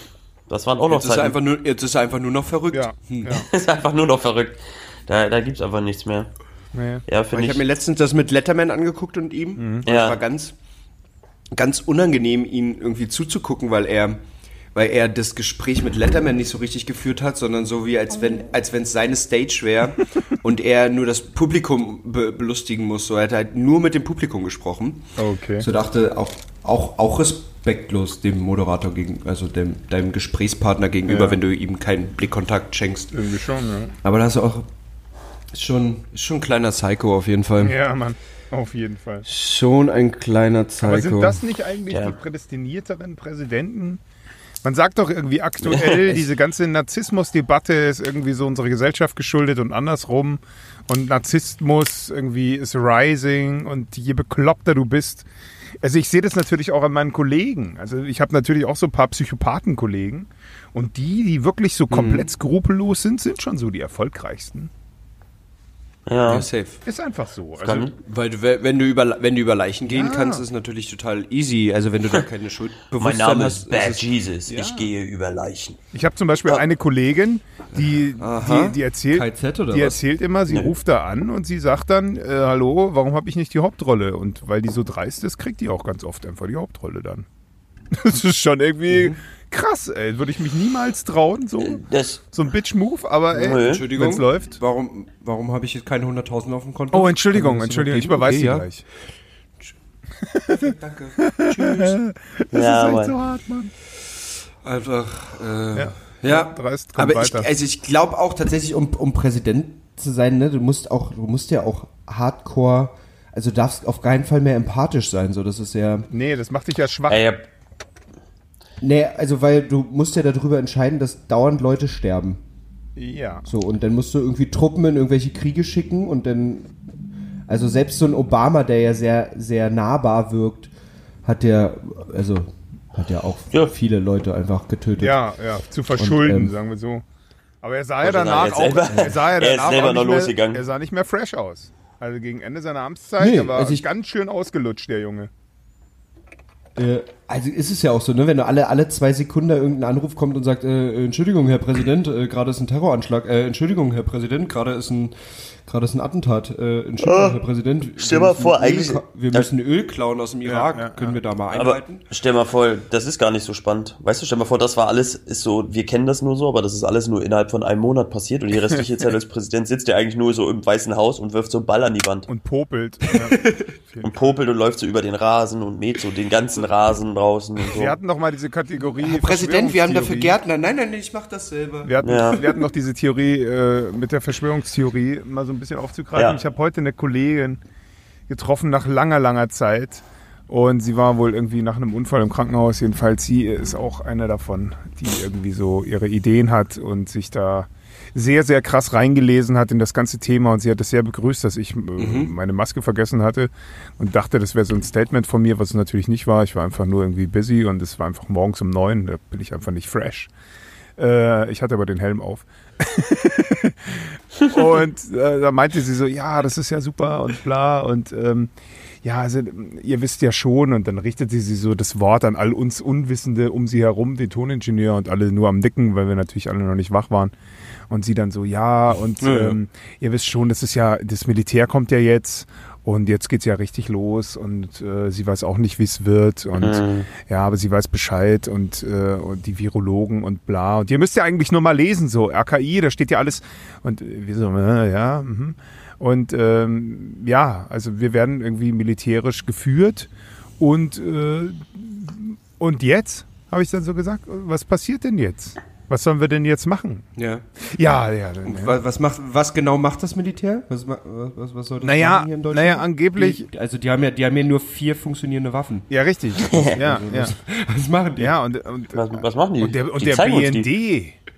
Das waren auch noch Jetzt ist, Zeiten. einfach nur, jetzt ist er einfach nur noch verrückt. Ja. Hm. ja. ist einfach nur noch verrückt. Da, da gibt's einfach nichts mehr. Nee. Ja, Ich ich. habe mir letztens das mit Letterman angeguckt und ihm. Und Ja. Es war ganz, ganz unangenehm, ihm irgendwie zuzugucken, weil er, weil er das Gespräch mit Letterman nicht so richtig geführt hat, sondern so wie als wenn, als wenn es seine Stage wäre und er nur das Publikum be belustigen muss. So, er hat halt nur mit dem Publikum gesprochen. Okay. So dachte auch, auch, auch respektlos dem Moderator gegen, also dem, deinem Gesprächspartner gegenüber, Ja. wenn du ihm keinen Blickkontakt schenkst. Irgendwie schon, Aber da hast du auch, ist schon, ist schon ein kleiner Psycho auf jeden Fall. ja. Ja, Mann. Auf jeden Fall. Schon ein kleiner Psycho. Aber sind das nicht eigentlich Ja. die prädestinierteren Präsidenten? Man sagt doch irgendwie aktuell, diese ganze Narzissmus-Debatte ist irgendwie so unserer Gesellschaft geschuldet und andersrum. Und Narzissmus irgendwie ist rising und je bekloppter du bist. Also ich sehe das natürlich auch an meinen Kollegen. Also ich habe natürlich auch so ein paar Psychopathenkollegen. Und die, die wirklich so komplett skrupellos sind, sind schon so die erfolgreichsten. Ja. ja, safe. Ist einfach so. Also, Kann, Weil du, wenn du über, wenn du über Leichen gehen Ja. kannst, ist natürlich total easy. Also wenn du da keine Schuld mein Name ist hast, Bad es- Jesus. Ja. Ich gehe über Leichen. Ich habe zum Beispiel eine Kollegin, die, Aha. die, die erzählt, KZ oder die was? erzählt immer, sie Nee. ruft da an und sie sagt dann, äh, hallo, warum habe ich nicht die Hauptrolle? Und weil die so dreist ist, kriegt die auch ganz oft einfach die Hauptrolle dann. Das ist schon irgendwie Mhm. krass, ey. Würde ich mich niemals trauen, so, Das, so ein Bitch-Move, aber ey, Nö. Entschuldigung, wenn's läuft. Warum, warum habe ich jetzt keine 100.000 auf dem Konto? Oh, Entschuldigung, Entschuldigung, ich überweise Okay, gleich. Danke. Das Ja, ist echt Mann. so hart, Mann. Einfach, äh, Ja. ja. Dreist, Aber ich, weiter. also ich glaube auch tatsächlich, um, um Präsident zu sein, ne, du musst auch, du musst ja auch hardcore, also du darfst auf keinen Fall mehr empathisch sein, so, das ist ja, Nee, das macht dich ja schwach. ey, nee, also weil du musst ja darüber entscheiden, dass dauernd Leute sterben. Ja. So, und dann musst du irgendwie Truppen in irgendwelche Kriege schicken und dann, also selbst so ein Obama, der ja sehr, sehr nahbar wirkt, hat der, also, hat ja auch Ja. viele Leute einfach getötet. Ja, ja, zu verschulden, ähm, sagen wir so. Aber er sah ja danach er auch, selber- er sah ja er ist danach selber auch noch nicht mehr, losgegangen. Er sah nicht mehr fresh aus. Also gegen Ende seiner Amtszeit, Nee, er war also ich- ganz schön ausgelutscht, der Junge. Äh, also ist es ja auch so, ne? Wenn alle, alle zwei Sekunden irgendein Anruf kommt und sagt, äh, Entschuldigung, Herr Präsident, äh, gerade ist ein Terroranschlag, äh, Entschuldigung, Herr Präsident, gerade ist ein gerade ist ein Attentat, äh, Entschuldigung, Herr Präsident. stell wir mal müssen vor, Öl eigentlich- wir müssen Öl klauen aus dem Irak, ja, können wir da mal aber einleiten? stell mal vor, das ist gar nicht so spannend. Weißt du, stell mal vor, das war alles, ist so, wir kennen das nur so, aber das ist alles nur innerhalb von einem Monat passiert und die restliche Zeit als Präsident sitzt der eigentlich nur so im Weißen Haus und wirft so einen Ball an die Wand Und popelt. Ja. und popelt und läuft so über den Rasen und mäht so den ganzen Rasen draußen und so. Wir hatten doch mal diese Kategorie. Herr Präsident, wir haben dafür. Gärtner. Nein, nein, nein, ich mach das selber. Wir hatten, Ja. wir hatten noch diese Theorie äh, mit der Verschwörungstheorie mal so ein bisschen aufzugreifen. Ja. Ich habe heute eine Kollegin getroffen nach langer, langer Zeit Und sie war wohl irgendwie nach einem Unfall im Krankenhaus. Jedenfalls, sie ist auch eine davon, die irgendwie so ihre Ideen hat und sich da sehr, sehr krass reingelesen hat in das ganze Thema. Und sie hat es sehr begrüßt, dass ich äh, meine Maske vergessen hatte und dachte, das wäre so ein Statement von mir, was es natürlich nicht war. Ich war einfach nur irgendwie busy und es war einfach morgens um neun. Da bin ich einfach nicht fresh. Äh, ich hatte aber den Helm auf. und äh, da meinte sie so, ja, das ist ja super und bla und ähm, ja, also ihr wisst ja schon und dann richtete sie so das Wort an all uns Unwissende um sie herum, den Toningenieur und alle nur am Nicken, weil wir natürlich alle noch nicht wach waren. Und sie dann so, ja, und Ja, ja. Ähm, ihr wisst schon, das ist ja, das Militär kommt ja jetzt und jetzt geht's ja richtig los und äh, sie weiß auch nicht, wie es wird und Mhm. ja, aber sie weiß Bescheid und, äh, und die Virologen und bla. Und ihr müsst ja eigentlich nur mal lesen, so RKI, da steht ja alles. Und äh, wir so, äh, ja, mhm. Und ähm, ja, also wir werden irgendwie militärisch geführt und, äh, und jetzt, habe ich dann so gesagt, was passiert denn jetzt? Was sollen wir denn jetzt machen? Ja. Ja, ja. dann, ja. Was, was, macht, was genau macht das Militär? Was, was, was soll das Naja, machen hier in Deutschland? naja, angeblich, Die, also die haben ja, die haben ja nur vier funktionierende Waffen. ja, richtig. Ja, ja. Was machen die? Ja, und, und, Was, was machen die? und der, und die der. BND,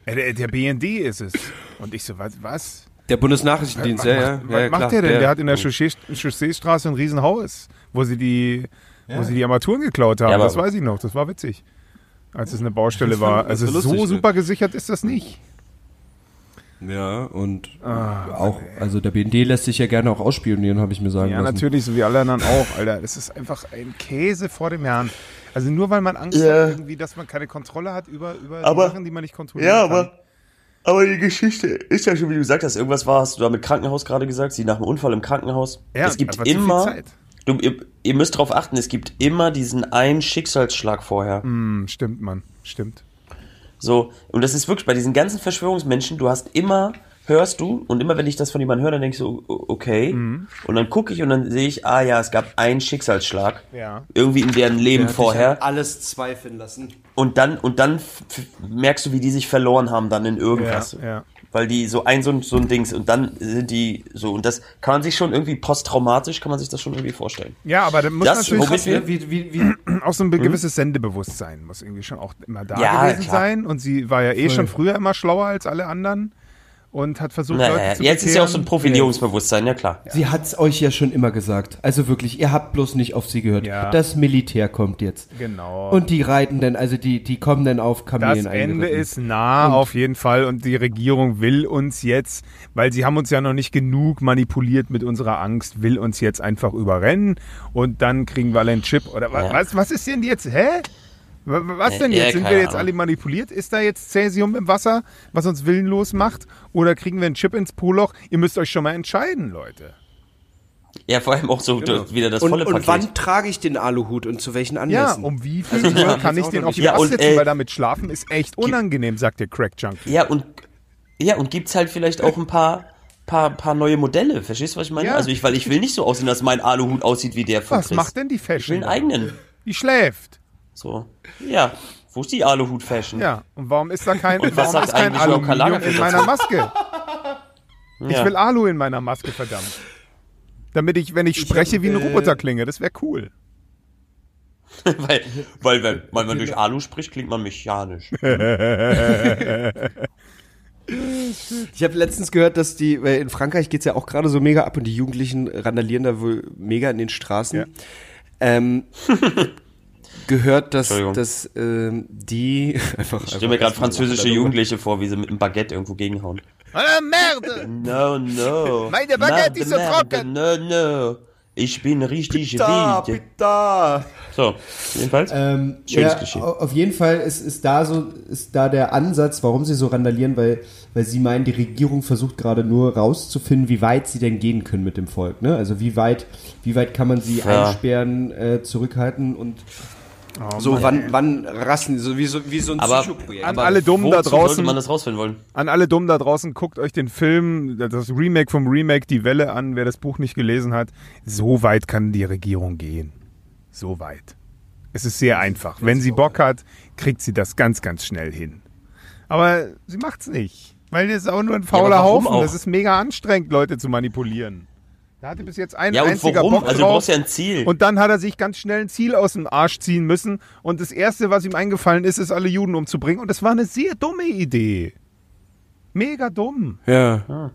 äh, der, der BND ist es. Und ich so, was? was? Der Bundesnachrichtendienst, was ja, ja. macht, ja, was ja, macht klar, der denn? Der, hat in der Chaussee, Chausseestraße ein Riesenhaus, wo sie die, wo sie die Armaturen geklaut haben. Ja, aber- das weiß ich noch. Das war witzig. Als es eine Baustelle war. Also so ne? super gesichert ist das nicht. Ja, und Ah, Auch, also der BND lässt sich ja gerne auch ausspionieren, habe ich mir sagen Ja, lassen. natürlich, so wie alle anderen auch, Alter. Das ist einfach ein Käse vor dem Herrn. Also nur weil man Angst Ja. hat, irgendwie, dass man keine Kontrolle hat über, über Aber- die Sachen, die man nicht kontrollieren Ja, kann. aber, aber die Geschichte ist ja schon, wie du gesagt hast, irgendwas war, hast du da mit Krankenhaus gerade gesagt, sie nach dem Unfall im Krankenhaus. Ja, es gibt einfach zu viel immer, Zeit. Du, ihr, ihr müsst darauf achten, es gibt immer diesen einen Schicksalsschlag vorher. Hm, stimmt, Mann. Stimmt. So, und das ist wirklich bei diesen ganzen Verschwörungsmenschen, du hast immer, hörst du, und immer wenn ich das von jemandem höre, dann denke ich so, okay. Mhm. Und dann gucke ich und dann sehe ich, ah ja, es gab einen Schicksalsschlag. Ja. Irgendwie in deren Leben dich vorher. an alles zweifeln lassen. Und dann, und dann merkst du, wie die sich verloren haben dann in Ja, irgendwas. ja. Weil die so ein, so ein, so ein Dings, und dann sind die so, und das kann man sich schon irgendwie posttraumatisch, kann man sich das schon irgendwie vorstellen. Ja, aber da muss Das- natürlich wir- wie, wie, wie, auch so ein gewisses Sendebewusstsein muss irgendwie schon auch immer da Ja, gewesen klar. sein. Und sie war ja eh schon früher immer schlauer als alle anderen und hat versucht, Naja, Leute zu jetzt ist ja auch so ein bekehren. Profilierungsbewusstsein, ja klar. Sie hat's euch ja schon immer gesagt. Also wirklich, ihr habt bloß nicht auf sie gehört. Ja. Das Militär kommt jetzt. Genau. Und die reiten dann, also die, die kommen dann auf Das Kamelen Ende eingeritten. ist nah auf jeden Fall und die Regierung will uns jetzt, weil sie haben uns ja noch nicht genug manipuliert mit unserer Angst, will uns jetzt einfach überrennen und dann kriegen wir alle einen Chip oder Ja. was, was ist denn jetzt, hä? Wa- wa- Was denn Ja, jetzt? Sind wir jetzt alle manipuliert? Ist da jetzt Cäsium im Wasser, was uns willenlos macht? Oder kriegen wir einen Chip ins Poloch? Ihr müsst euch schon mal entscheiden, Leute. Ja, vor allem auch so Genau. wieder das und, volle und Paket. wann trage ich den Aluhut und zu welchen Ja, Anlässen? um wie viel Uhr kann ich auch den auf die. Ja, und, setzen, äh, weil damit schlafen ist echt unangenehm, sagt der Crack Junkie. Ja, und, ja, und gibt's halt vielleicht auch ein paar, paar, paar neue Modelle. Verstehst du, was ich meine? Ja. Also ich, weil ich will nicht so aussehen, dass mein Aluhut aussieht wie der von Was Chris. macht denn die Ich will Fashion? einen eigenen. Die schläft. So. Ja. Wo ist die Aluhut-Fashion? Ja, und warum ist da kein, Und was warum sagt ist kein Aluminium Lagerfeld in meiner Maske? Ich Ja. will Alu in meiner Maske, verdammt. Damit ich, wenn ich spreche, wie ein hab, äh, Roboter klinge. Das wäre cool. weil, weil, wenn, weil man durch Alu spricht, klingt man mechanisch. Ich habe letztens gehört, dass die, weil in Frankreich geht's ja auch gerade so mega ab und die Jugendlichen randalieren da wohl mega in den Straßen. Ja. Ähm, gehört, dass, dass ähm, die einfach. Ich stelle mir gerade französische Jugendliche vor, wie sie mit einem Baguette irgendwo gegenhauen. Ah, Merde! No, no. Meine Baguette Merde, ist so trocken. No, no. Ich bin richtig Da, wild. da. So, jedenfalls. Ähm, Schönes ja, au- Auf jeden Fall ist, ist, da so, ist da der Ansatz, warum sie so randalieren, weil, weil sie meinen, die Regierung versucht gerade nur rauszufinden, wie weit sie denn gehen können mit dem Volk. Ne? Also wie weit, wie weit kann man sie Ja. einsperren, äh, zurückhalten und So, wann, wann rasten, so wie so, wie so ein Aber- Psychoprojekt. An alle Dummen da draußen, man das rausfinden wollen? an alle Dummen da draußen, guckt euch den Film, das Remake vom Remake, Die Welle an, wer das Buch nicht gelesen hat. So weit kann die Regierung gehen. So weit. Es ist sehr einfach. Wenn sie Bock hat, kriegt sie das ganz, ganz schnell hin. Aber sie macht's nicht. Weil das ist auch nur ein fauler warum Haufen. auch? Das ist mega anstrengend, Leute zu manipulieren. Er hatte bis jetzt einen Ja, und einziger warum? Bock Also du drauf. brauchst ja ein Ziel. Und dann hat er sich ganz schnell ein Ziel aus dem Arsch ziehen müssen. Und das Erste, was ihm eingefallen ist, ist, alle Juden umzubringen. Und das war eine sehr dumme Idee. Mega dumm. Ja.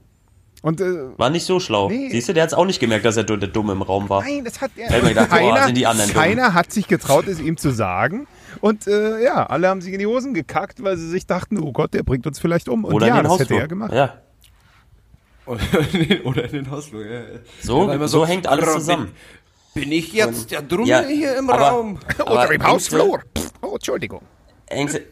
Und äh, War nicht so schlau. Nee. Siehst du, der hat es auch nicht gemerkt, dass er der Dumme im Raum war. nein, das hat er. hätte mir gedacht, boah, keiner, sind die anderen dumm. keiner hat sich getraut, es ihm zu sagen. Und äh, ja, alle haben sich in die Hosen gekackt, weil sie sich dachten, oh Gott, der bringt uns vielleicht um. Und Oder ja, das hätte Hausflur. er gemacht. Ja, Oder in den, Hausflur, ja. so, Ja, so, so- hängt alles Bin- zusammen. Bin ich jetzt der Drumme Ja, hier im aber- Raum? Oder Aber im Hausflur. Oh, Entschuldigung. Ängste,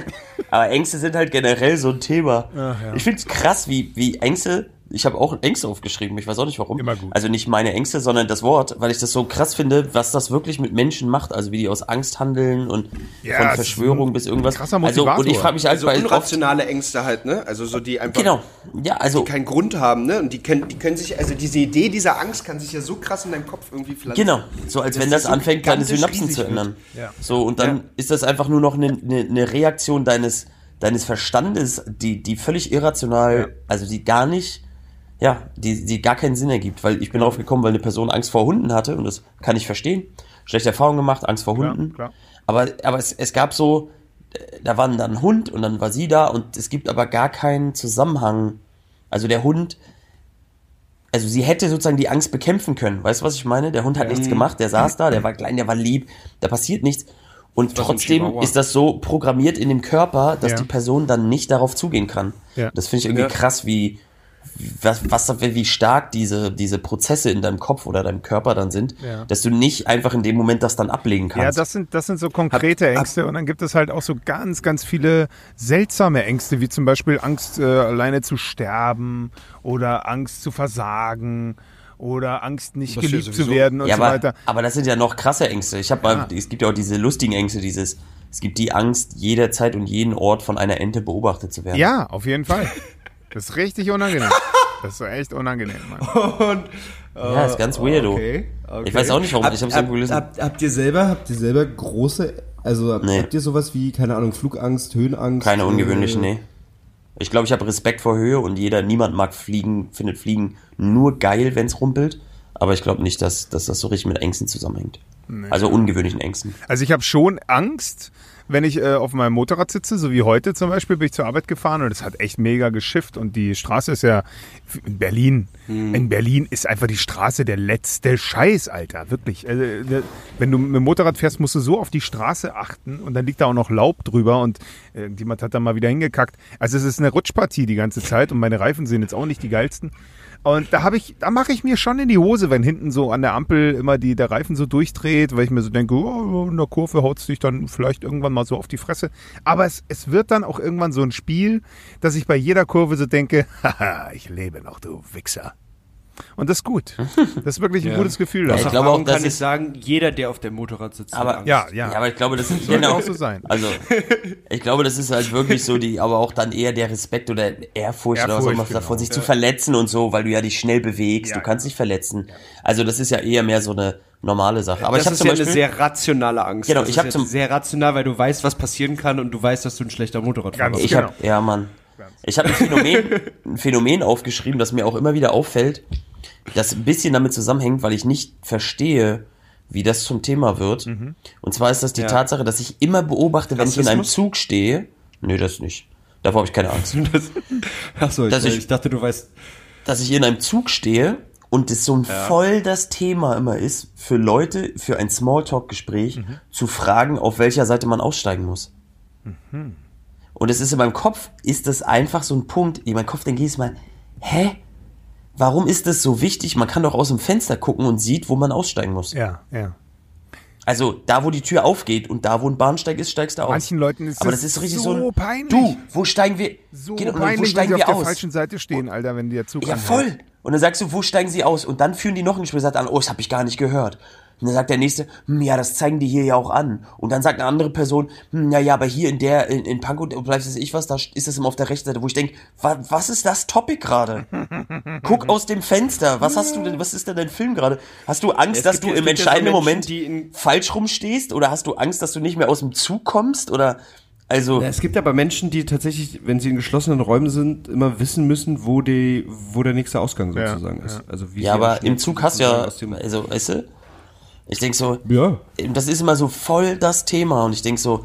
aber Ängste sind halt generell so ein Thema. Ich finde es krass, wie, wie Ängste, ich habe auch Ängste aufgeschrieben, ich weiß auch nicht warum. Immer gut. Also nicht meine Ängste, sondern das Wort, weil ich das so krass finde, was das wirklich mit Menschen macht, also wie die aus Angst handeln und Ja, von Verschwörung bis irgendwas. krasser also, und ich Motivator. frage mich halt Also unrationale Ängste halt, ne? Also so die einfach Genau. Ja, also keinen Grund haben, ne? Und die können, die können sich, also diese Idee dieser Angst kann sich ja so krass in deinem Kopf irgendwie pflanzen. Genau, so als wenn die das so anfängt, deine Synapsen zu ändern. Ja. So, und dann Ja. ist das einfach nur noch eine, eine, eine Reaktion deines, deines Verstandes, die, die völlig irrational, also die gar nicht, ja, die, die gar keinen Sinn ergibt. Weil ich bin darauf gekommen, weil eine Person Angst vor Hunden hatte und das kann ich verstehen. Schlechte Erfahrungen gemacht, Angst vor Klar, Hunden. klar. Aber, aber es, es gab so, äh, da war dann ein Hund und dann war sie da und es gibt aber gar keinen Zusammenhang. Also der Hund, also sie hätte sozusagen die Angst bekämpfen können. Weißt du, was ich meine? Der Hund hat nichts gemacht, der saß da, der war klein, der war lieb, da passiert nichts. Und trotzdem ist das so programmiert in dem Körper, dass Ja. die Person dann nicht darauf zugehen kann. Ja. Das finde ich irgendwie Ja. krass, wie, was, was, wie stark diese, diese Prozesse in deinem Kopf oder deinem Körper dann sind, Ja. dass du nicht einfach in dem Moment das dann ablegen Ja, kannst. das sind, das sind so konkrete Hab- hab- Ängste und dann gibt es halt auch so ganz, ganz viele seltsame Ängste, wie zum Beispiel Angst, äh, alleine zu sterben oder Angst zu versagen oder Angst, nicht Das ja geliebt zu werden und ja, so aber, weiter. aber das sind ja noch krasse Ängste. Ich habe mal, es gibt ja auch diese lustigen Ängste, dieses, es gibt die Angst, jederzeit und jeden Ort von einer Ente beobachtet zu werden. Ja, auf jeden Fall. Das ist richtig unangenehm. Das ist echt unangenehm, Mann. Und, Ja, ist ganz weirdo. okay, okay. Ich weiß auch nicht, warum. Hab- ich habe es hab- irgendwo gelesen. Habt, habt ihr selber, habt ihr selber große, also habt, Nee. habt ihr sowas wie, keine Ahnung, Flugangst, Höhenangst? Keine ungewöhnlichen, äh, nee. Ich glaube, ich habe Respekt vor Höhe und jeder, niemand mag Fliegen, findet Fliegen nur geil, wenn es rumpelt. Aber ich glaube nicht, dass, dass das so richtig mit Ängsten zusammenhängt. Also ungewöhnlichen Ängsten. Also ich habe schon Angst, wenn ich äh, auf meinem Motorrad sitze, so wie heute zum Beispiel, bin ich zur Arbeit gefahren und es hat echt mega geschifft und die Straße ist ja in Berlin. In Berlin ist einfach die Straße der letzte Scheiß, Alter. Wirklich. Also, der- wenn du mit dem Motorrad fährst, musst du so auf die Straße achten und dann liegt da auch noch Laub drüber und äh, irgendjemand hat da mal wieder hingekackt. Also es ist eine Rutschpartie die ganze Zeit und meine Reifen sind jetzt auch nicht die geilsten. Und da habe ich, da mache ich mir schon in die Hose, wenn hinten so an der Ampel immer die, der Reifen so durchdreht, weil ich mir so denke, oh, in der Kurve haut es dich dann vielleicht irgendwann mal so auf die Fresse. Aber es, es wird dann auch irgendwann so ein Spiel, dass ich bei jeder Kurve so denke, haha, ich lebe noch, du Wichser. Und das ist gut. Das ist wirklich ein Ja. gutes Gefühl. Ja, ich glaube Erfahrung auch, das kann ich sagen, jeder, der auf dem Motorrad sitzt, Aber- hat Angst. ja, ja. Ja, aber ich glaube, das ist genau auch so sein. Also, ich glaube, das ist halt wirklich so die, aber auch dann eher der Respekt oder Ehrfurcht, oder was auch Ehrfurcht, immer, genau. davon sich zu verletzen und so, weil du ja dich schnell bewegst, Ja, du kannst dich verletzen. Also, das ist ja eher mehr so eine normale Sache. Aber das ich habe ist zum ja Beispiel, eine sehr rationale Angst. Genau, das ich ist hab ja sehr rational, weil du weißt, was passieren kann und du weißt, dass du ein schlechter Motorradfahrer bist. ich genau. habe, ja, Mann. Ich habe ein Phänomen, ein Phänomen aufgeschrieben, das mir auch immer wieder auffällt, das ein bisschen damit zusammenhängt, weil ich nicht verstehe, wie das zum Thema wird. Und zwar ist das die Ja. Tatsache, dass ich immer beobachte, wenn ich in einem? Zug stehe. Nö, das nicht. Davor habe ich keine Angst. Das, achso, ich, Dass ich- ich dachte, du weißt. dass ich in einem Zug stehe und es so ein voll das Thema immer ist, für Leute, für ein Smalltalk-Gespräch, zu fragen, auf welcher Seite man aussteigen muss. Und es ist in meinem Kopf, ist das einfach so ein Punkt, in meinem Kopf denke ich mal, hä? Warum ist das so wichtig? Man kann doch aus dem Fenster gucken und sieht, wo man aussteigen muss. Ja, ja. Also da, wo die Tür aufgeht und da, wo ein Bahnsteig ist, steigst du aus. Manchen Leuten ist Aber das das ist richtig so so, ein, peinlich. Du, wo steigen wir? So Genau, und wo peinlich, wenn steigen sie auf wir der aus? falschen Seite stehen, Alter, wenn der Zug Ja, voll. Und dann sagst du, wo steigen sie aus? Und dann führen die noch ein Gespräch, sagt an, oh, das habe ich gar nicht gehört. Und dann sagt der nächste, hm, ja, das zeigen die hier ja auch an. Und dann sagt eine andere Person, hm, ja, ja, aber hier in der, in, in Pankow, vielleicht weiß ich was, da ist das immer auf der rechten Seite, wo ich denke, wa, was ist das Topic gerade? Guck aus dem Fenster. Was hast du denn, was ist denn dein Film gerade? Hast du Angst, Es dass gibt- du im ja so entscheidenden Menschen, Moment die in- falsch rumstehst? Oder hast du Angst, dass du nicht mehr aus dem Zug kommst? Oder, Also, Ja, es gibt aber Menschen, die tatsächlich, wenn sie in geschlossenen Räumen sind, immer wissen müssen, wo, die, wo der nächste Ausgang Ja, sozusagen ist. Also wie ja, aber im Zug hast du ja, also, weißt du, ich denk so, Ja, das ist immer so voll das Thema und ich denk so,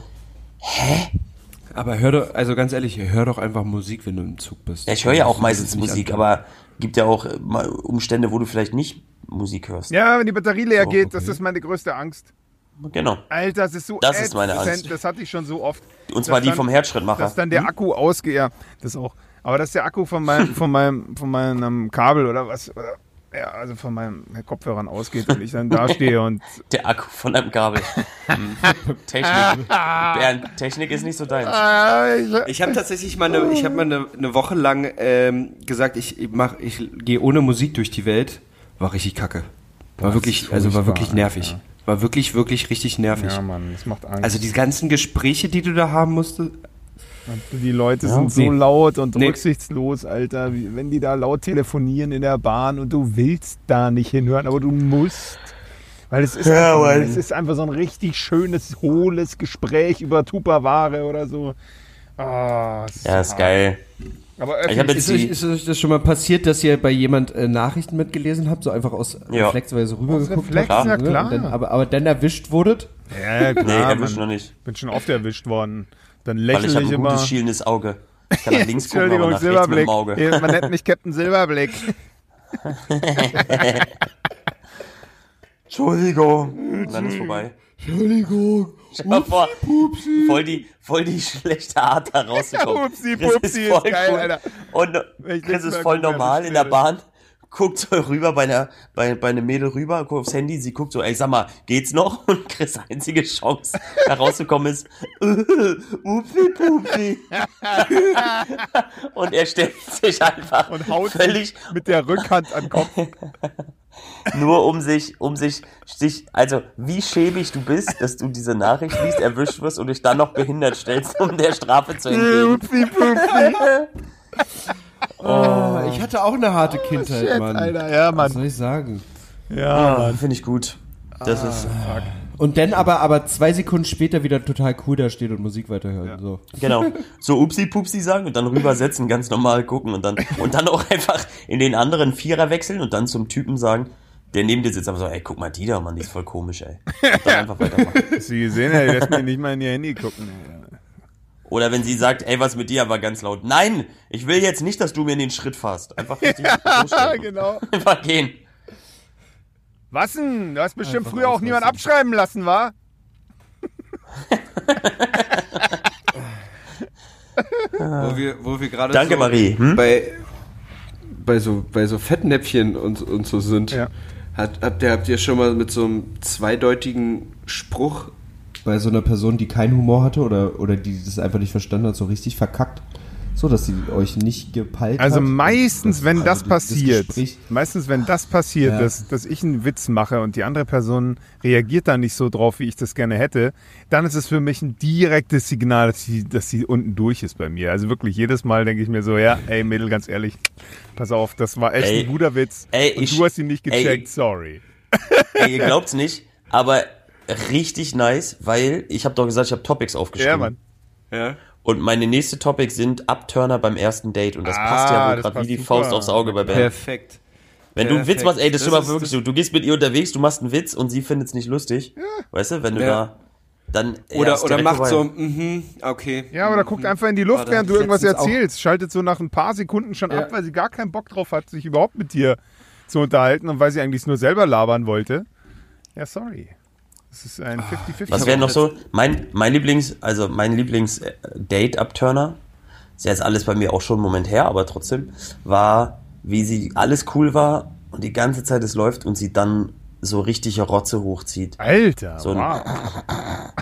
aber hör doch, also ganz ehrlich, hör doch einfach Musik, wenn du im Zug bist. ja, ich höre ja auch Das meistens Musik, aber gibt ja auch äh, mal Umstände, wo du vielleicht nicht Musik hörst. Ja, wenn die Batterie leer So, geht, das okay. ist meine größte Angst. Genau. Alter, das ist so Das ist meine. Angst. Das hatte ich schon so oft. Und zwar die dann- vom Herzschrittmacher. Dass dann der Akku ausgeht. Ja, das auch. Aber dass der Akku von meinem, von meinem, von meinem Kabel oder was, oder, ja, also von meinen Kopfhörern ausgeht und ich dann da stehe und Der Akku von einem Kabel. Hm. Technik. Bernd, Technik ist nicht so deins. Ich habe tatsächlich mal eine, ich habe mal eine, eine Woche lang ähm, gesagt, ich mach, ich gehe ohne Musik durch die Welt. War richtig kacke. War Das wirklich, also war wirklich nervig. Alter. War wirklich, wirklich richtig nervig. ja, Mann, das macht Angst. Also die ganzen Gespräche, die du da haben musstest. Die Leute Ja, sind so nee. laut und Nee. rücksichtslos, Alter. Wenn die da laut telefonieren in der Bahn und du willst da nicht hinhören, aber du musst. Weil es ist, Ja, einfach, Mann. es ist einfach so ein richtig schönes, hohles Gespräch über Tupperware oder so. Ah, es Ja, ist geil. Aber Ist euch, ist euch das schon mal passiert, dass ihr bei jemand äh, Nachrichten mitgelesen habt, so einfach aus Ja. Reflex, weil ihr so rübergeguckt Reflex, habt? ja ne? klar. Dann, aber, aber dann erwischt wurdet? ja, klar, nee, erwischt noch nicht. Bin schon oft erwischt worden. Dann Weil lächle ich ich, habe ein immer. gutes schielendes Auge. Ich kann nach links gucken, aber Entschuldigung, nach rechts mit Silberblick. dem Auge. Man nennt mich Captain Silberblick. Entschuldigung. Und dann ist vorbei. Entschuldigung. Stell dir mal vor, voll die, voll die schlechte Art da rauszukommen. Ja, Upsi, Chris Pupsi ist geil, Alter. Und Chris ist voll normal in der. Bahn, guckt so rüber bei einer, bei, bei einem Mädel rüber, guckt aufs Handy, sie guckt so, ey, sag mal, geht's noch? Und Chris' einzige Chance, da rauszukommen ist, upsi, pupsi. Und er stellt sich einfach Und haut völlig mit der Rückhand an den Kopf. nur um sich, um sich, sich, also wie schäbig du bist, dass du diese Nachricht liest, erwischt wirst und dich dann noch behindert stellst, um der Strafe zu entgehen. Upsi, Pupsi. Oh, ich hatte auch eine harte Kindheit, Shit, Mann. Alter, ja, Was Mann. soll ich sagen? Ja, Ah, Finde ich gut. Das ist, Und dann aber, aber zwei Sekunden später wieder total cool da steht und Musik weiterhören. So. genau. So upsi pupsi sagen und dann rübersetzen, ganz normal gucken und dann, und dann auch einfach in den anderen Vierer wechseln und dann zum Typen sagen, der neben dir sitzt, aber so, ey, guck mal die da, Mann, die ist voll komisch, ey. Und dann einfach weitermachen. Hast du gesehen, ey, lässt mich nicht mal in ihr Handy gucken. Ey. Oder wenn sie sagt, ey, was mit dir, war ganz laut. Nein, ich will jetzt nicht, dass du mir in den Schritt fasst. Einfach richtig losstellen. genau. Einfach gehen. Was denn? Du hast bestimmt Einfach früher auch niemand abschreiben lassen, wa? Wo wir, wo wir gerade Danke, so Marie. Hm? bei, bei, so, bei so Fettnäpfchen und, und so sind. Ja. Hat, habt, ihr, habt ihr schon mal mit so einem zweideutigen Spruch bei so einer Person, die keinen Humor hatte oder, oder die das einfach nicht verstanden hat, so richtig verkackt? So, dass sie euch nicht gepeilt Also hat? meistens, wenn also das die- passiert, Gespräch- meistens, wenn das passiert, Ja. dass, dass ich einen Witz mache und die andere Person reagiert da nicht so drauf, wie ich das gerne hätte, dann ist es für mich ein direktes Signal, dass sie, dass sie unten durch ist bei mir. Also wirklich jedes Mal denke ich mir so, ja, ey Mädel, ganz ehrlich, pass auf, das war echt Ey, ein guter Witz ey, und ich- du hast ihn nicht ey, gecheckt, sorry. Ey, ihr glaubt's nicht, aber richtig nice, weil ich habe doch gesagt, ich habe Topics aufgeschrieben. Ja, Mann. Ja. Und meine nächste Topics sind Abturner beim ersten Date. Und das Ah, passt ja wohl gerade wie die super. Faust aufs Auge bei Bernd. Perfekt. Wenn du einen Witz machst, ey, das ist Das schon mal ist- wirklich so. Du gehst mit ihr unterwegs, du machst einen Witz und sie findet's nicht lustig. Weißt du, wenn du Ja. da dann. ja, Oder, oder macht vorbei. so, mhm, okay. Ja, oder guckt einfach in die Luft, während du irgendwas letztens auch- erzählst. Schaltet so nach ein paar Sekunden schon Ja. ab, weil sie gar keinen Bock drauf hat, sich überhaupt mit dir zu unterhalten und weil sie eigentlich nur selber labern wollte. Ja, sorry. Das ist ein 50-50. Was wäre noch so? Mein, mein Lieblings, also mein Lieblings-Date-Abturner, ist ja jetzt alles bei mir auch schon einen Moment her, aber trotzdem, war, wie sie alles cool war und die ganze Zeit es läuft und sie dann so richtige Rotze hochzieht. Alter, So ein- wow.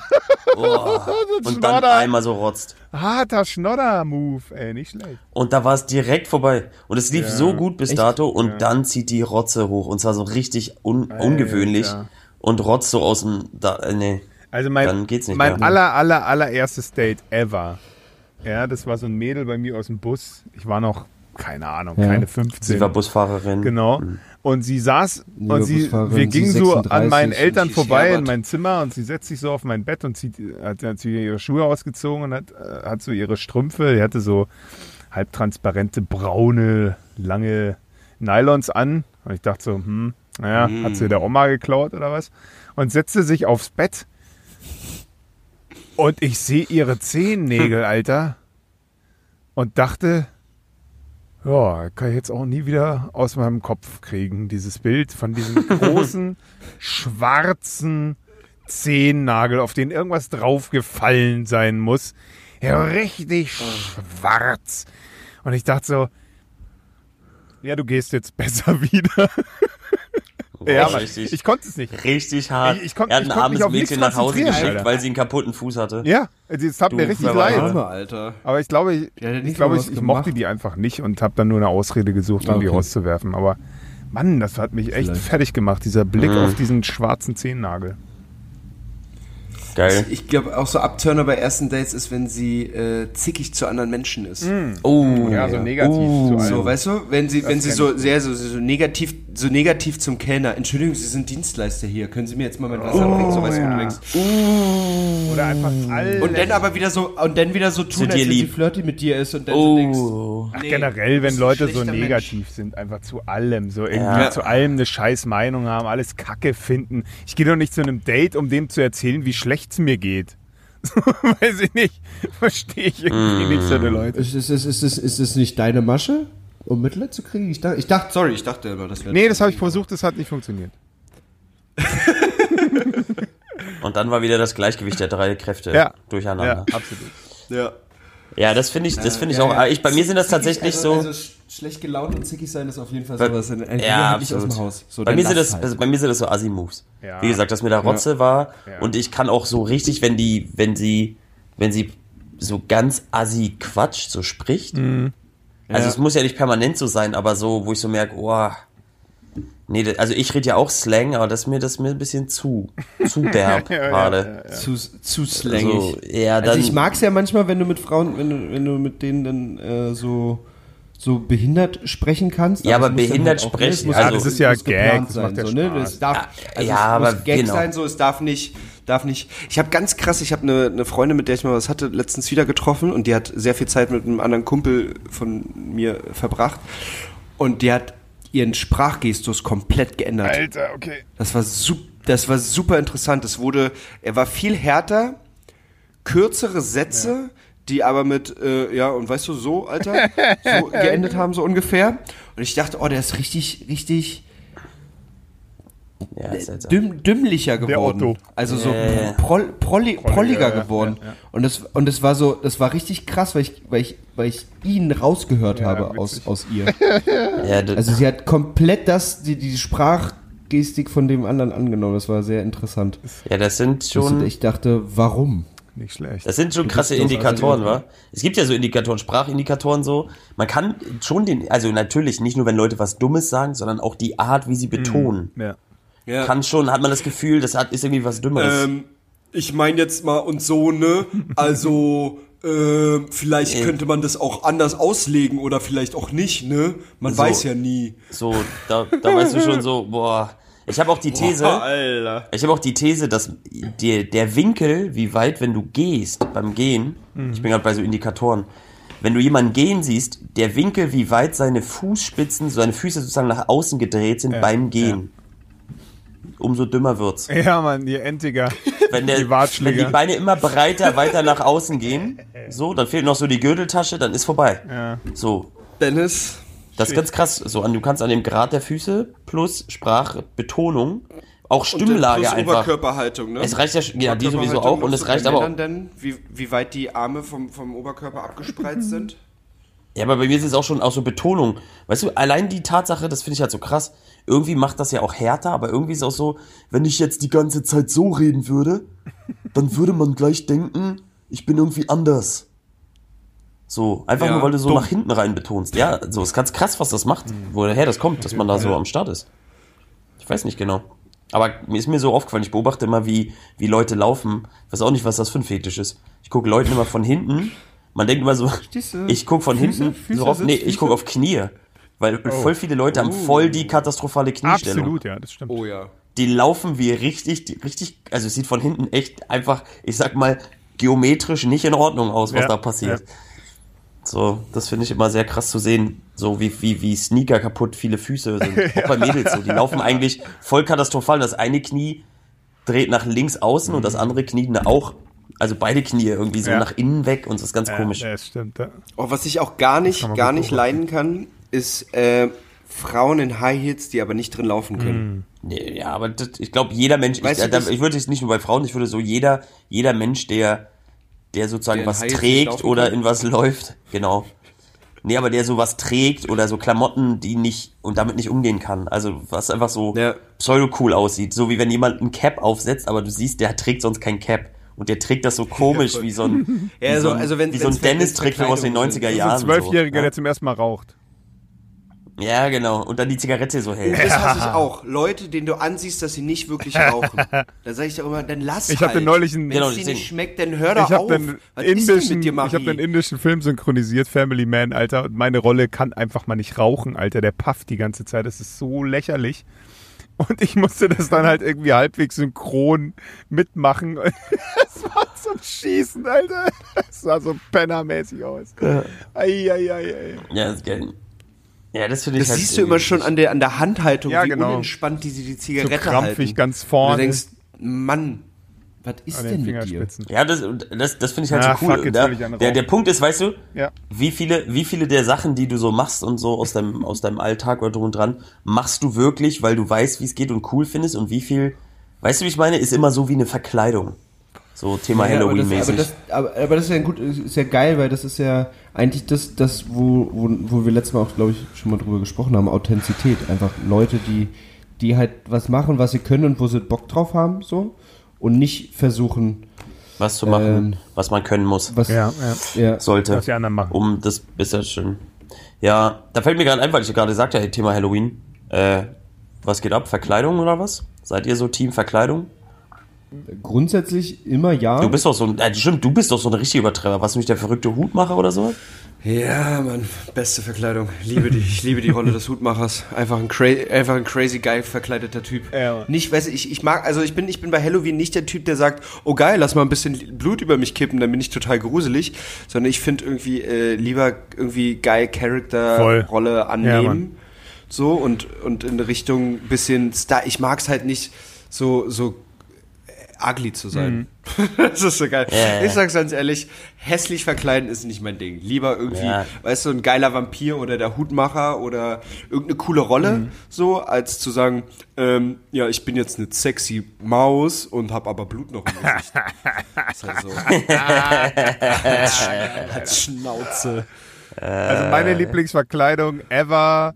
Oh, und dann Schnodder. einmal so rotzt. Harter Schnodder-Move, ey, nicht schlecht. Und da war es direkt vorbei. Und es lief Ja. so gut bis dato und dann zieht die Rotze hoch und zwar so richtig un ungewöhnlich und rotzt so aus dem, da, äh, nee. Also mein, Dann geht's nicht mein mehr. aller, aller, allererstes Date ever. Ja, das war so ein Mädel bei mir aus dem Bus. Ich war noch keine Ahnung, Ja. keine 15. Sie war Busfahrerin. Genau. Und sie saß Nee, und sie, wir gingen so an 36 meinen Eltern vorbei in mein Zimmer und sie setzt sich so auf mein Bett und zieht, hat, hat sie ihre Schuhe ausgezogen und hat, äh, hat so ihre Strümpfe, die hatte so halbtransparente, braune, lange Nylons an. Und ich dachte so, hm, naja, hat sie der Oma geklaut oder was? Und setzte sich aufs Bett und ich sehe ihre Zehennägel, Alter. Und dachte, ja, kann ich jetzt auch nie wieder aus meinem Kopf kriegen, dieses Bild von diesem großen, schwarzen Zehennagel, auf den irgendwas draufgefallen sein muss. Ja, richtig schwarz. Und ich dachte so, ja, du gehst jetzt besser wieder. Ja, aber richtig, ich konnte es nicht. richtig hart. Ich- ich konnt- er hat ich ein armes Mädchen nach Hause geschickt, Alter. weil sie einen kaputten Fuß hatte. Ja, es tat mir Du richtig Verweigerer. leid. Arme, Alter. Aber ich glaube, ich, hat ich, glaube, ich, ich mochte die einfach nicht und habe dann nur eine Ausrede gesucht, um die Okay. rauszuwerfen. Aber Mann, das hat mich echt Vielleicht. fertig gemacht, dieser Blick Mhm. auf diesen schwarzen Zehennagel. Geil. Ich glaube, auch so Abturner bei ersten Dates ist, wenn sie äh, zickig zu anderen Menschen ist. Oh, Ja, so negativ zu allem. So, weißt du, wenn sie, wenn sie so sehr so, so negativ, so negativ zum Kellner, Entschuldigung, Sie sind Dienstleister hier, können Sie mir jetzt mal mein Wasser bringen, so weißt du, wo du denkst. Oder einfach all Und dann aber wieder so, und dann wieder so tun, Zu als wenn sie flirty mit dir ist und dann so denkst, oh. Ach, nee, generell, wenn Leute so schlechter Mensch. negativ sind, einfach zu allem, so irgendwie Ja. zu allem eine scheiß Meinung haben, alles Kacke finden. Ich gehe doch nicht zu einem Date, um dem zu erzählen, wie schlecht es mir geht. Weiß ich nicht. Verstehe ich irgendwie nicht so eine Leute. Ist, ist, ist, ist, ist, ist es nicht deine Masche, um Mitleid zu kriegen? Ich dachte, ich dachte Sorry, ich dachte immer, das wäre. Nee, das habe ich versucht, das hat nicht funktioniert. Und dann war wieder das Gleichgewicht der drei Kräfte Ja. Ja, durcheinander. absolut. Ja. Ja, das finde ich, das finde ich Ja, auch. ja. Ich, bei mir sind das tatsächlich also, so. Also sch schlecht gelaunt und zickig sein ist auf jeden Fall Bei- sowas. Ein Ja, ja, nicht aus dem Haus. So, bei mir sind das, halt. also bei mir sind das so Assi-Moves. Ja. Wie gesagt, das mit der Rotze war Ja. und ich kann auch so richtig, wenn die, wenn sie, wenn sie so ganz assi quatscht, so spricht. Mhm. Also Ja. es muss ja nicht permanent so sein, aber so, wo ich so merke, oh, nee, also ich rede ja auch Slang, aber das ist mir, das ist mir ein bisschen zu, zu derb gerade. zu, zu slangig. So, ja, dann, Also ich mag es ja manchmal, wenn du mit Frauen, wenn du, wenn du mit denen dann äh, so, so behindert sprechen kannst. Ja, aber behindert ne, sprechen, muss ja, halt- das ist ja Gag, das sein, macht ja so, ne? Das darf, also ja, es aber muss Gag genau. sein. sein, so es darf nicht, darf nicht. Ich habe ganz krass, ich habe eine, eine Freundin, mit der ich mal was hatte, letztens wieder getroffen und die hat sehr viel Zeit mit einem anderen Kumpel von mir verbracht und die hat ihren Sprachgestus komplett geändert. Alter, okay. Das war das war super interessant. Es wurde, er war viel härter, kürzere Sätze, die aber mit, äh, ja, und weißt du, so, Alter, so geendet haben, so ungefähr. Und ich dachte, oh, der ist richtig, richtig ja, ist seltsam. dümm, dümmlicher geworden. Also so Äh. proll, prolli, prolliger geworden. ja, ja. Und das und das war so, das war richtig krass, weil ich, weil ich, weil ich ihn rausgehört Ja, habe aus, aus ihr. ja, das, Also sie hat komplett das, die, die Sprachgestik von dem anderen angenommen. Das war sehr interessant. ja, das sind Das, schon, ich dachte, warum? Nicht schlecht. Das sind schon krasse doch Indikatoren, also- wa? Es gibt ja so Indikatoren, Sprachindikatoren so. Man kann schon den, also natürlich nicht nur, wenn Leute was Dummes sagen, sondern auch die Art, wie sie betonen. Ja. Ja. Kann schon, hat man das Gefühl, das hat, ist irgendwie was Dümmeres. Ähm, ich meine jetzt mal und so, ne? Also, äh, vielleicht Äh. könnte man das auch anders auslegen oder vielleicht auch nicht, ne? Man So. weiß ja nie. So, da, da weißt du schon so, boah. Ich habe auch die These, Alter. ich habe auch die These, dass der, der Winkel, wie weit, wenn du gehst, beim Gehen, ich bin gerade bei so Indikatoren, wenn du jemanden gehen siehst, der Winkel, wie weit seine Fußspitzen, seine Füße sozusagen nach außen gedreht sind beim Gehen. Umso dümmer wird's. Ja, Mann, ihr Entiger. Wenn, der, Die wenn die Beine immer breiter weiter nach außen gehen, so, dann fehlt noch so die Gürteltasche, dann ist vorbei. Ja. So, Dennis. das ist ganz krass. So, an, du kannst an dem Grad der Füße plus Sprachbetonung auch Stimmlage plus einfach. Oberkörperhaltung, ne? Es reicht ja, ja, die sowieso auch und es reicht aber auch. Denn, wie, wie weit die Arme vom, vom Oberkörper abgespreizt sind? Ja, aber bei mir ist es auch schon auch so Betonung. Weißt du, allein die Tatsache, das finde ich halt so krass. Irgendwie macht das ja auch härter, aber irgendwie ist es auch so, wenn ich jetzt die ganze Zeit so reden würde, dann würde man gleich denken, ich bin irgendwie anders. So, einfach Ja, nur, weil du so dumm. nach hinten rein betonst. Ja, so ist ganz krass, was das macht, woher das kommt, dass man da so am Start ist. Ich weiß nicht genau. Aber mir ist mir so aufgefallen, ich beobachte immer, wie, wie Leute laufen. Ich weiß auch nicht, was das für ein Fetisch ist. Ich gucke Leuten immer von hinten Man denkt immer so, ich guck von Füße? hinten Füße so auf, nee, ich Füße? guck auf Knie. Weil voll viele Leute haben voll die katastrophale Kniestellung. Absolut, ja, das stimmt. Oh ja. Die laufen wie richtig, die, richtig, also es sieht von hinten echt einfach, ich sag mal, geometrisch nicht in Ordnung aus, was Ja, da passiert. ja. So, das finde ich immer sehr krass zu sehen, so wie, wie, wie Sneaker kaputt viele Füße sind. Auch bei Mädels so. Die laufen eigentlich voll katastrophal. Das eine Knie dreht nach links außen und das andere Knie auch, also beide Knie irgendwie so Ja. nach innen weg und das ist ganz Ja, komisch. Ja, das stimmt. Ja. Oh, was ich auch gar nicht, gar nicht leiden kann, ist äh, Frauen in High Heels, die aber nicht drin laufen können. Nee, ja, aber das, ich glaube, jeder Mensch, ich, du, da, ich würde es nicht nur bei Frauen, ich würde so jeder, jeder Mensch, der, der sozusagen Der was trägt oder kann? in was läuft, genau. Nee, aber der sowas trägt oder so Klamotten, die nicht und damit nicht umgehen kann. Also was einfach so Ja. pseudo-cool aussieht. So wie wenn jemand ein Cap aufsetzt, aber du siehst, der trägt sonst kein Cap. Und der trägt das so komisch, wie so ein, Ja, wie so- so ein, also wenn- wie so ein Dennis-Trick aus den Verkleidungen 90er sind. Jahren. So ein Zwölfjähriger, so, der zum ersten Mal raucht. ja. genau. Und dann die Zigarette so hält. Das hasse ich auch. Leute, denen du ansiehst, dass sie nicht wirklich rauchen. Da sage ich doch immer, dann lass Ich halt. habe den neulich einen, Wenn Genau, es dir nicht schmeckt, dann hör doch ich habe auf. den Was ist denn indischen, mit dir, ich habe den indischen Film synchronisiert, Family Man, Alter. Und meine Rolle kann einfach mal nicht rauchen, Alter. Der pafft die ganze Zeit. Das ist so lächerlich. Und ich musste das dann halt irgendwie halbwegs synchron mitmachen. Es war zum Schießen, Alter. Es sah so pennermäßig aus. Ei, ei, ei, ei. Ja, das, ja, das finde ich Das halt siehst du immer schon an der, an der Handhaltung, Ja, wie genau. unentspannt die die So Zigarette krampfig halten. ganz Und vorne. du denkst, Mann, was ist denn den mit dir? Ja, das, und das, das finde ich halt Ah, so cool. fuck, ich einen der, der, Punkt ist, weißt du, Ja. wie viele, wie viele der Sachen, die du so machst und so aus deinem, aus deinem Alltag oder drum und dran, machst du wirklich, weil du weißt, wie es geht und cool findest und wie viel, weißt du, wie ich meine, ist immer so wie eine Verkleidung. So Thema Ja, aber das, aber, Halloween-mäßig. das, aber, aber das ist ja gut, ist ja geil, weil das ist ja eigentlich das, das wo, wo, wo wir letztes Mal auch, glaube ich, schon mal drüber gesprochen haben, Authentizität. Einfach Leute, die, die halt was machen, was sie können und wo sie Bock drauf haben, so. Und nicht versuchen, was zu machen, ähm, was man können muss, was, Ja, ja. sollte, Was die anderen machen. um das besser schön. Ja, da fällt mir gerade ein, weil ich ja gerade sagte, hey, Thema Halloween. Äh, was geht ab? Verkleidung oder was? Seid ihr so Team Verkleidung? grundsätzlich immer ja. Du bist doch so ein, äh, stimmt, du bist doch so ein richtiger Übertreiber. Was nicht der verrückte Hutmacher oder so? Ja, Mann, beste Verkleidung. Liebe die, ich liebe die Rolle des Hutmachers. Einfach ein, cra einfach ein crazy geil verkleideter Typ. Ja. Nicht, weiß ich, ich mag, also ich bin, ich bin bei Halloween nicht der Typ, der sagt, oh geil, lass mal ein bisschen Blut über mich kippen, dann bin ich total gruselig, sondern ich finde irgendwie äh, lieber irgendwie geil Voll. Charakter-Rolle Ja, annehmen. Mann. so und, und in Richtung bisschen Star. Ich mag es halt nicht so, so ugly zu sein. das ist so geil. Ja. Ich sag's ganz ehrlich, hässlich verkleiden ist nicht mein Ding. Lieber irgendwie, Ja. weißt du, ein geiler Vampir oder der Hutmacher oder irgendeine coole Rolle, so, als zu sagen, ähm, ja, ich bin jetzt eine sexy Maus und hab aber Blut noch im Gesicht. Das ist halt so. als, Sch- als Schnauze. Also meine Lieblingsverkleidung ever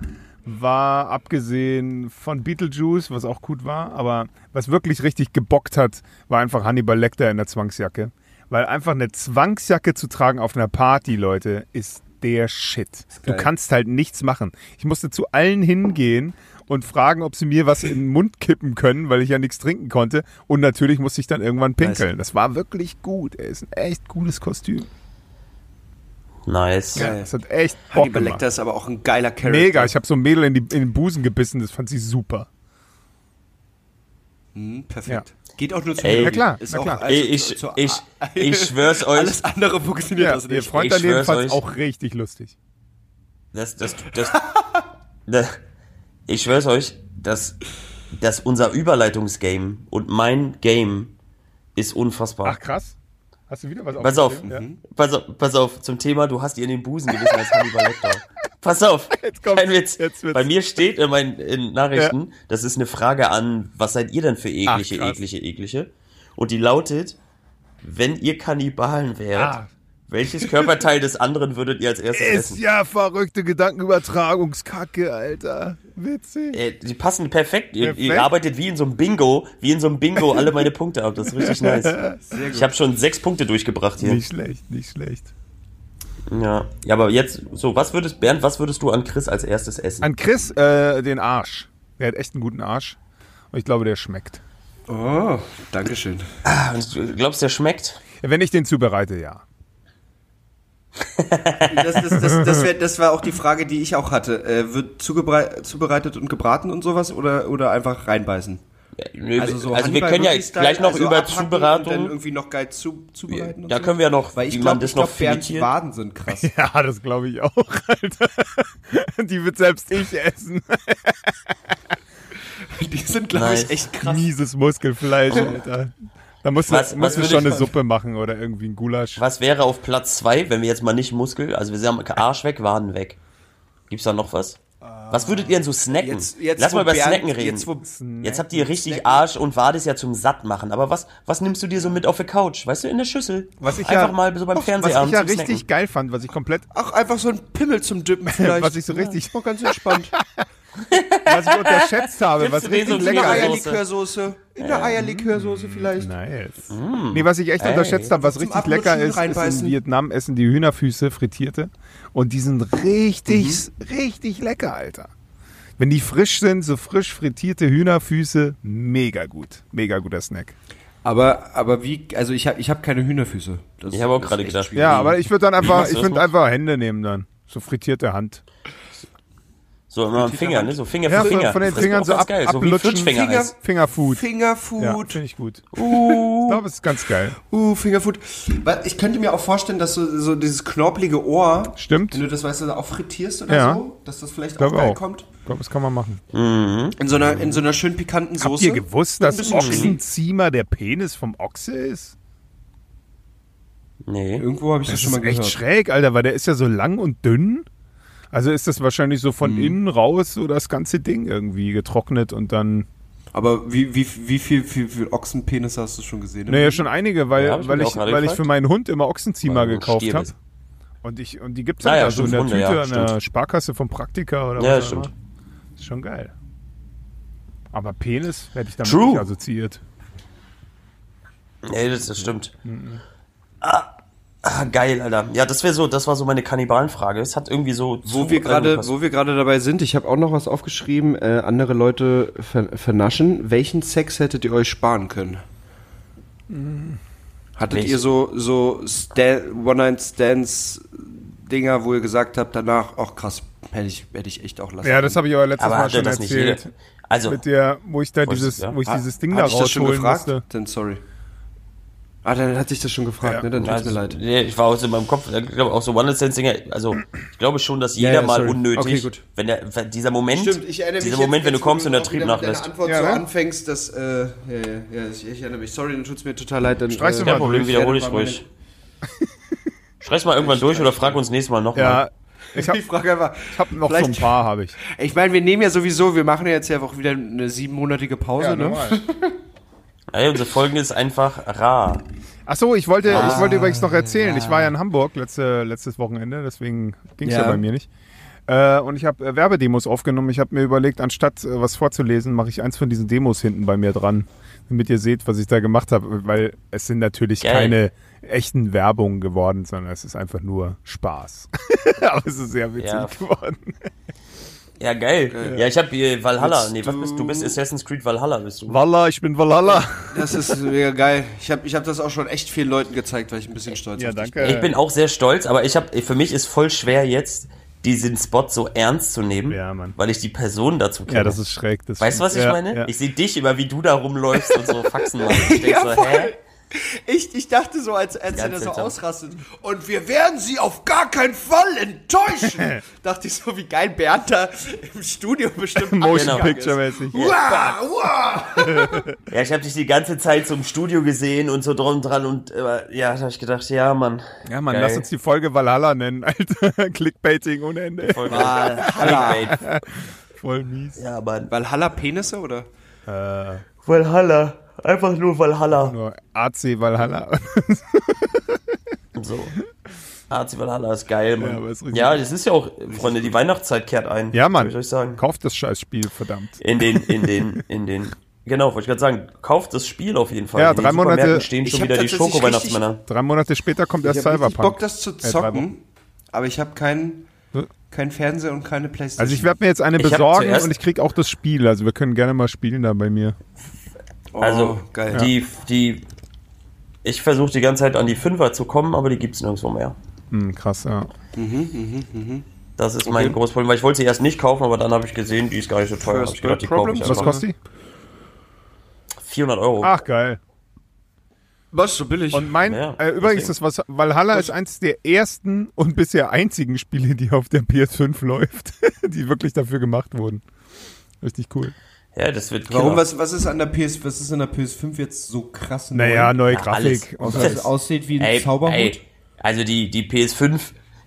war, abgesehen von Beetlejuice, was auch gut war, aber was wirklich richtig gebockt hat, war einfach Hannibal Lecter in der Zwangsjacke. Weil einfach eine Zwangsjacke zu tragen auf einer Party, Leute, ist der Shit. Du geil. kannst halt nichts machen. Ich musste zu allen hingehen und fragen, ob sie mir was in den Mund kippen können, weil ich ja nichts trinken konnte. Und natürlich musste ich dann irgendwann pinkeln. Das war wirklich gut. Er ist ein echt gutes Kostüm. Nice. Geil. Das hat echt Bock Hannibal gemacht. Lecter ist aber auch ein geiler Charakter. Mega, ich habe so ein Mädel in, die, in den Busen gebissen, das fand sie super. Mhm, perfekt. Ja. Geht auch nur zu Ey. Na klar, Ist na auch, klar. also ich, zu- zu- ich, ich schwör's euch. Alles andere funktioniert Ja, das ihr nicht. Freund Ich daneben schwör's fand euch. auch richtig lustig. Das, das, das, das, ich schwör's euch, dass, dass unser Überleitungsgame und mein Game ist unfassbar. Ach krass. Hast du wieder was Pass auf, aufgeschrieben? pass auf, pass auf, zum Thema, du hast ihr in den Busen gewissen als Hannibal Lecter. Pass auf, Jetzt kommt's, kein Witz. jetzt wird's. Bei mir steht in meinen in Nachrichten, das ist eine Frage an, was seid ihr denn für eklige, krass. eklige, eklige? Und die lautet, wenn ihr Kannibalen wärt, Ah. Welches Körperteil des anderen würdet ihr als erstes essen? Ist ja verrückte Gedankenübertragungskacke, Alter. Witzig. Äh, die passen perfekt. Ihr, Perfekt. ihr arbeitet wie in so einem Bingo, wie in so einem Bingo alle meine Punkte ab. Das ist richtig nice. Ich habe schon sechs Punkte durchgebracht hier. Nicht schlecht, nicht schlecht. Ja. ja, aber jetzt, so, was würdest, Bernd, was würdest du an Chris als erstes essen? An Chris, äh, den Arsch. Der hat echt einen guten Arsch. Und ich glaube, der schmeckt. Oh, Dankeschön. Und du glaubst, der schmeckt? Wenn ich den zubereite, ja. Das, das, das, das, wär, das war auch die Frage, die ich auch hatte. Äh, wird zubereitet und gebraten und sowas oder, oder einfach reinbeißen? Nö, Also, so also wir können ja gleich noch also über Und dann Zubereitung. irgendwie noch geil zu, zubereiten und Da so? können wir ja noch, Weil ich wie glaube, man das ich noch glaub, Bernds filetiert. Waden sind krass. Ja, das glaube ich auch, Alter. Die wird selbst ich essen. Die sind, glaube Nice. ich, echt krass. Mieses Muskelfleisch, Alter. Da musst du, Was- was musst du würde schon eine Suppe machen oder irgendwie ein Gulasch. Was wäre auf Platz zwei, wenn wir jetzt mal nicht Muskel, also wir sagen Arsch weg, Waden weg. Gibt's da noch was? Was würdet ihr denn so snacken? Jetzt- jetzt, Lass mal über Bernd- Snacken reden. jetzt, Jetzt, wo- habt ihr richtig Arsch und Wade ist ja zum Satt machen. Aber was, was nimmst du dir so mit auf der Couch? Weißt du, in der Schüssel? Was ich Einfach ja- mal so beim Was Fernsehabend ich ja richtig Snacken. geil fand, was ich komplett, Ach, einfach so ein Pimmel zum Dippen vielleicht. was ich so richtig, Auch ganz entspannt. was ich unterschätzt habe, was richtig so In der lecker ist. Eierlikörsoße. In der Eierlikörsoße vielleicht. Nice. Nee, was ich echt Ey. unterschätzt habe, was Zum richtig lecker ist, ist in. Vietnam essen die Hühnerfüße frittierte. Und die sind richtig, Mhm. richtig lecker, Alter. Wenn die frisch sind, so frisch frittierte Hühnerfüße, mega gut. Mega guter Snack. Aber, aber wie, also ich habe ich hab keine Hühnerfüße. Das Ich habe auch ist gerade gedacht. Ja, aber ich würde dann einfach, ich würde einfach Hände nehmen dann. So frittierte Hand. So immer am Finger, ne? So Finger Ja, für Finger. von den Das ist Fingern so ab, geil. So ablutschen. Flutschfinger Finger- heißt. Fingerfood. Ja, Fingerfood. finde ich gut. Ich glaube, es ist ganz geil. Uh, Fingerfood. Weil Ich könnte mir auch vorstellen, dass du so dieses knorpelige Ohr, Stimmt. wenn du das, weißt du, auch frittierst oder Ja. so, dass das vielleicht auch geil auch. kommt. Ich glaube, das kann man machen. In so einer, in so einer schön pikanten Habt Soße. ihr gewusst, dass. Ochsenziemer der Penis vom Ochse ist? Nee. Irgendwo habe ich das, Das schon ist mal echt gehört. schräg, Alter, weil der ist ja so lang und dünn. Also ist das wahrscheinlich so Mhm. von innen raus so das ganze Ding irgendwie getrocknet und dann. Aber wie, wie, wie viel, viel, viel Ochsenpenisse hast du schon gesehen? Naja, schon einige, weil, Ja, ich weil, ich, weil ich für meinen Hund immer Ochsenziemer Weil gekauft habe. Und, ich, und die gibt's Ah halt ja, da so in der Hunde, Tüte ja, an der. Sparkasse vom Praktika oder Ja, was auch stimmt. Ist schon geil. Aber Penis hätte ich damit True. nicht assoziiert. Nee, das, das stimmt. Ah, ah, geil, Alter. Ja, das wäre so, das war so meine Kannibalenfrage. Es hat irgendwie so. Wo zu- wir gerade, wo wir gerade dabei sind, ich habe auch noch was aufgeschrieben. Äh, andere Leute ver vernaschen. Welchen Sex hättet ihr euch sparen können? Hattet Welch- ihr so so Sta- One-Night-Stands Dinger, wo ihr gesagt habt danach, ach krass, hätte ich, hätte ich echt auch lassen. Ja, das habe ich aber letztes Aber Mal schon erzählt. Also, Mit der, wo ich da dieses, du, ja? wo ich dieses Ding da rausholen gefragt? musste. Dann sorry. Ah, dann hatte ich das schon gefragt, Ja. ne? Dann tut's also, mir leid. nee, ich war auch so in meinem Kopf, ich glaube auch so one night dinger also ich glaube schon, dass jeder ja, mal sorry. unnötig, Okay, gut. wenn der, wenn dieser Moment, Stimmt, ich erinnere mich dieser jetzt, Moment, wenn du kommst und der auch Trieb wieder mit deiner nachlässt. Antwort Ja, so anfängst, dass, äh, ja, ja, ja, ich, ich erinnere mich. Sorry, dann tut's mir total leid. Dann, Streichst du äh, mal Kein Problem, durch. wiederhole ich Ja, ruhig. Streich's mal irgendwann durch oder frag uns nächstes Mal nochmal. Ja, ich habe Ich frage einfach. ich hab noch so ein paar, habe ich. Ich meine, wir nehmen ja sowieso, wir machen ja jetzt ja auch wieder eine siebenmonatige Pause, ne? Ey, unsere Folge ist einfach rar. Ach so, ich wollte, Ah, ich wollte übrigens noch erzählen. Ich war ja in Hamburg letzte, letztes Wochenende, deswegen ging's ja. Ja. bei mir nicht. Äh, und ich habe äh, Werbedemos aufgenommen. Ich habe mir überlegt, anstatt äh, was vorzulesen, mache ich eins von diesen Demos hinten bei mir dran, damit ihr seht, was ich da gemacht habe. Weil es sind natürlich Geil. keine echten Werbungen geworden, sondern es ist einfach nur Spaß. Aber es ist sehr witzig Ja. geworden. Ja, geil. Ja, ich hab hier Valhalla. Willst Nee, was du- bist du? Du bist Assassin's Creed Valhalla, bist du. Walla, ich bin Valhalla. Das ist mega geil. Ich habe ich hab das auch schon echt vielen Leuten gezeigt, weil ich ein bisschen stolz Ja, auf dich danke. Ich bin auch sehr stolz, aber ich hab, für mich ist voll schwer jetzt, diesen Spot so ernst zu nehmen, Ja, Mann. weil ich die Person dazu kenne. Ja, das ist schräg. Das weißt du, was ich ja, meine? Ja. Ich sehe dich immer, wie du da rumläufst und so Faxen machst. Ich denk so, hä? Ich, ich dachte so, als, als er so ausrastet. Und wir werden sie auf gar keinen Fall enttäuschen. dachte ich so, wie geil Bernd da im Studio bestimmt Motion abgegangen Picture ist. mäßig. Wow, wow. Ja, ich habe dich die ganze Zeit so im Studio gesehen und so drum dran und äh, ja, da habe ich gedacht, ja, Mann. Ja, Mann, Geil. lass uns die Folge Valhalla nennen, Alter. Clickbaiting ohne Ende. Valhalla. Voll mies. Ja, Mann. Valhalla Penisse oder? Äh, Valhalla. Einfach nur Valhalla. nur AC Valhalla. So. AC Valhalla ist geil, Mann. Ja, ist Ja, das ist ja auch, Freunde, die Weihnachtszeit kehrt ein. Ja, Mann. Ich euch sagen? Kauft das Scheißspiel, verdammt. In den, in den, in den. Genau, wollte ich gerade sagen, kauft das Spiel auf jeden Fall. Ja, In drei Monate- stehen Ich schon wieder die Schoko-Weihnachtsmänner. Drei Monate später kommt erst Ich Cyberpunk. Bock, das zu Äh, zocken. Wochen. aber ich habe keinen kein Fernseher und keine Playstation. Also ich werde mir jetzt eine Ich besorgen und ich krieg auch das Spiel. Also wir können gerne mal spielen da bei mir. Oh, Also, geil. die, die, ich versuche die ganze Zeit an die Fünfer zu kommen, aber die gibt's nirgendwo mehr. Hm, krass, ja. Das ist mein großes Problem, weil ich wollte sie erst nicht kaufen, aber dann habe ich gesehen, die ist gar nicht so teuer. Ich gedacht, die kaufe ich? Was kostet die? 400 Euro. Ach, geil. Was, so billig? Und mein, Ja, äh, übrigens, das was, Valhalla ist eins der ersten und bisher einzigen Spiele, die auf der PS5 läuft, die wirklich dafür gemacht wurden. Richtig cool. Ja, das wird Warum, Killer. was, was ist an der PS, was ist an der PS5 jetzt so krass neu? Naja, neue Ja, alles. Grafik. Außer dass es aussieht wie ein Ey, Zauberhut. ey, also die, die PS5,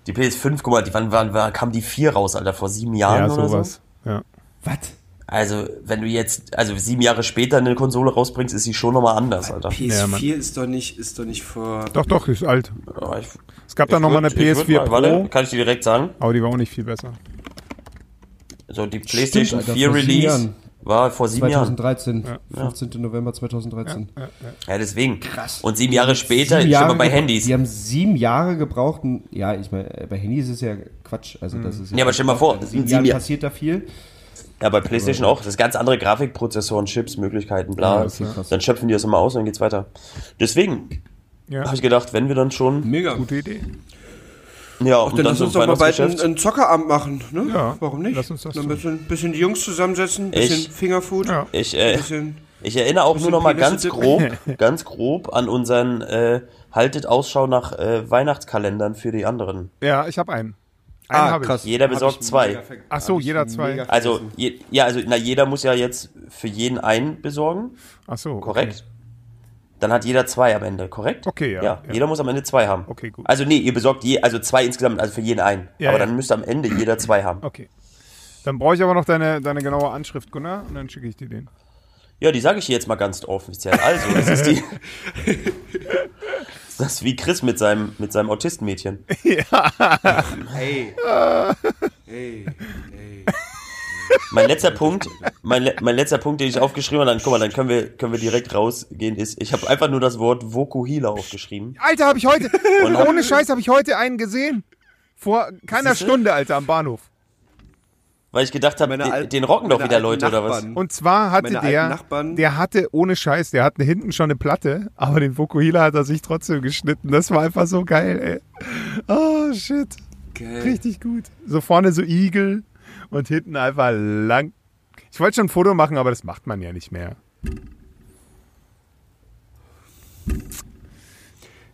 die PS5, guck mal, die, wann, wann, wann kam die 4 raus, Alter? Vor sieben Jahren Ja, oder sowas. Ja. Was? Also, wenn du jetzt, also sieben Jahre später eine Konsole rausbringst, ist sie schon nochmal anders, Alter. Ja, Mann. PS4 ist doch nicht, ist doch nicht vor. Doch, doch, ist alt. Ja, ich, Es gab da noch mal eine würd- ich würd PS4 mal- Pro, Warte, kann ich dir direkt sagen? aber die war auch nicht viel besser. So, die PlayStation Alter, 4 vor sieben Release Jahren. War vor sieben Jahren. 2013. 15. November 2013. Ja, deswegen. Krass. Und sieben Jahre später, Sieben schon mal bei Handys. Die haben sieben Jahre gebraucht. und- Ja, ich meine, bei Handys ist es ja Quatsch. Also das ist Ja, aber stell mal vor, sieben sieben Jahren Jahr- passiert da viel. Ja, bei PlayStation auch. Das ist ganz andere Grafikprozessoren, Chips, Möglichkeiten, bla. Ja, dann schöpfen die das immer aus und dann geht's weiter. Deswegen Ja, habe ich gedacht, wenn wir dann schon, Mega. gute Idee. Ja, und Dann dann lass uns doch mal bald einen, einen Zockerabend machen, ne? Ja, Warum nicht? lass uns das Dann ein bisschen, bisschen die Jungs zusammensetzen, ein bisschen Ich- Fingerfood, Ja. Ich, äh, bisschen. ich erinnere auch nur noch mal ganz grob, ganz grob an unseren äh, haltet Ausschau nach äh, Weihnachtskalendern für die anderen. Ja, ich habe einen. Einen Ah, habe krass. ich. Jeder Hab besorgt zwei. Ach so, hab jeder zwei. Also, je, ja, also na, jeder muss ja jetzt für jeden einen besorgen, Ach so. okay. Dann hat jeder zwei am Ende, korrekt? Okay, ja, Ja, ja. jeder muss am Ende zwei haben. Okay, gut. Also nee, ihr besorgt je, also zwei insgesamt, also für jeden einen. Ja, aber ja. dann müsste am Ende jeder zwei haben. Okay. Dann brauche ich aber noch deine, deine genaue Anschrift, Gunnar, und dann schicke ich dir den. Ja, die sage ich hier jetzt mal ganz offiziell. Also, das ist die. das ist wie Chris mit seinem, mit seinem Autistenmädchen. Hey. hey. Hey. Mein letzter Punkt, mein, mein letzter Punkt, den ich aufgeschrieben habe, dann guck mal, dann können wir, können wir direkt rausgehen, ist, ich habe einfach nur das Wort Vokuhila aufgeschrieben. Alter, habe ich heute, Und hab- ohne Scheiß, habe ich heute einen gesehen. Vor keiner Siehste? Stunde, Alter, am Bahnhof. Weil ich gedacht habe, den, den rocken doch wieder Leute oder was? Nachbarn. Und zwar hatte Meine der, Nachbarn- der hatte ohne Scheiß, der hatte hinten schon eine Platte, aber den Vokuhila hat er sich trotzdem geschnitten. Das war einfach so geil, ey. Oh, shit. Geil. Richtig gut. So vorne so Igel und hinten einfach lang. Ich wollte schon ein Foto machen, aber das macht man ja nicht mehr.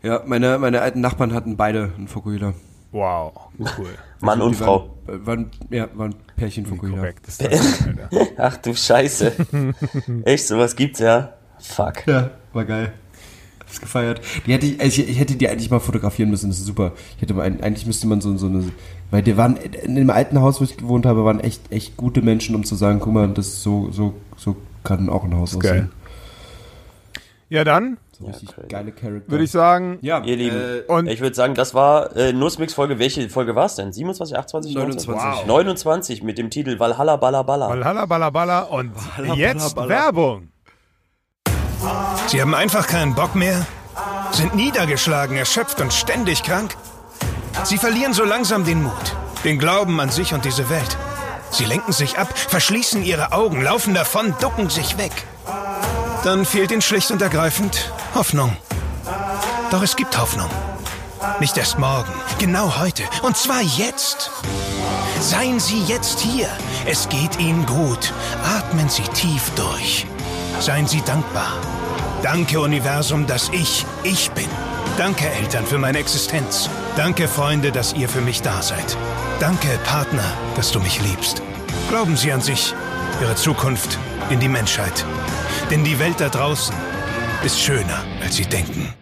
Ja, meine, meine alten Nachbarn hatten beide einen Fukuhila. Wow, cool. Mann und Frau. Waren, waren, ja, waren Pärchen Fukuhila. Korrekt. Ist das, Alter. Ach du Scheiße. Echt, sowas gibt's ja? Fuck. Ja, war geil. Hab's gefeiert. Die hätte ich, also ich, ich hätte die eigentlich mal fotografieren müssen, das ist super. Ich hätte mal, eigentlich müsste man so, so eine, weil die waren, in dem alten Haus, wo ich gewohnt habe, waren echt, echt gute Menschen, um zu sagen, guck mal, das ist so, so, so kann auch ein Haus geil. aussehen. Ja, dann So richtig crazy. geile Charakter. würde ich sagen, ja, Ihr Lieben. Äh, und Ich würde sagen, das war äh, Nussmix-Folge. Welche Folge war es denn? 27, 28, 29. 29? 29 mit dem Titel Valhalla Balla Balla. Valhalla, Balla, Balla und jetzt Balla. Werbung. Sie haben einfach keinen Bock mehr? Sind niedergeschlagen, erschöpft und ständig krank? Sie verlieren so langsam den Mut, den Glauben an sich und diese Welt. Sie lenken sich ab, verschließen ihre Augen, laufen davon, ducken sich weg. Dann fehlt ihnen schlicht und ergreifend Hoffnung. Doch es gibt Hoffnung. Nicht erst morgen, genau heute. Und zwar jetzt. Seien Sie jetzt hier. Es geht Ihnen gut. Atmen Sie tief durch. Seien Sie dankbar. Danke, Universum, dass ich ich bin. Danke, Eltern, für meine Existenz. Danke, Freunde, dass ihr für mich da seid. Danke, Partner, dass du mich liebst. Glauben Sie an sich, Ihre Zukunft, in die Menschheit. Denn die Welt da draußen ist schöner, als Sie denken.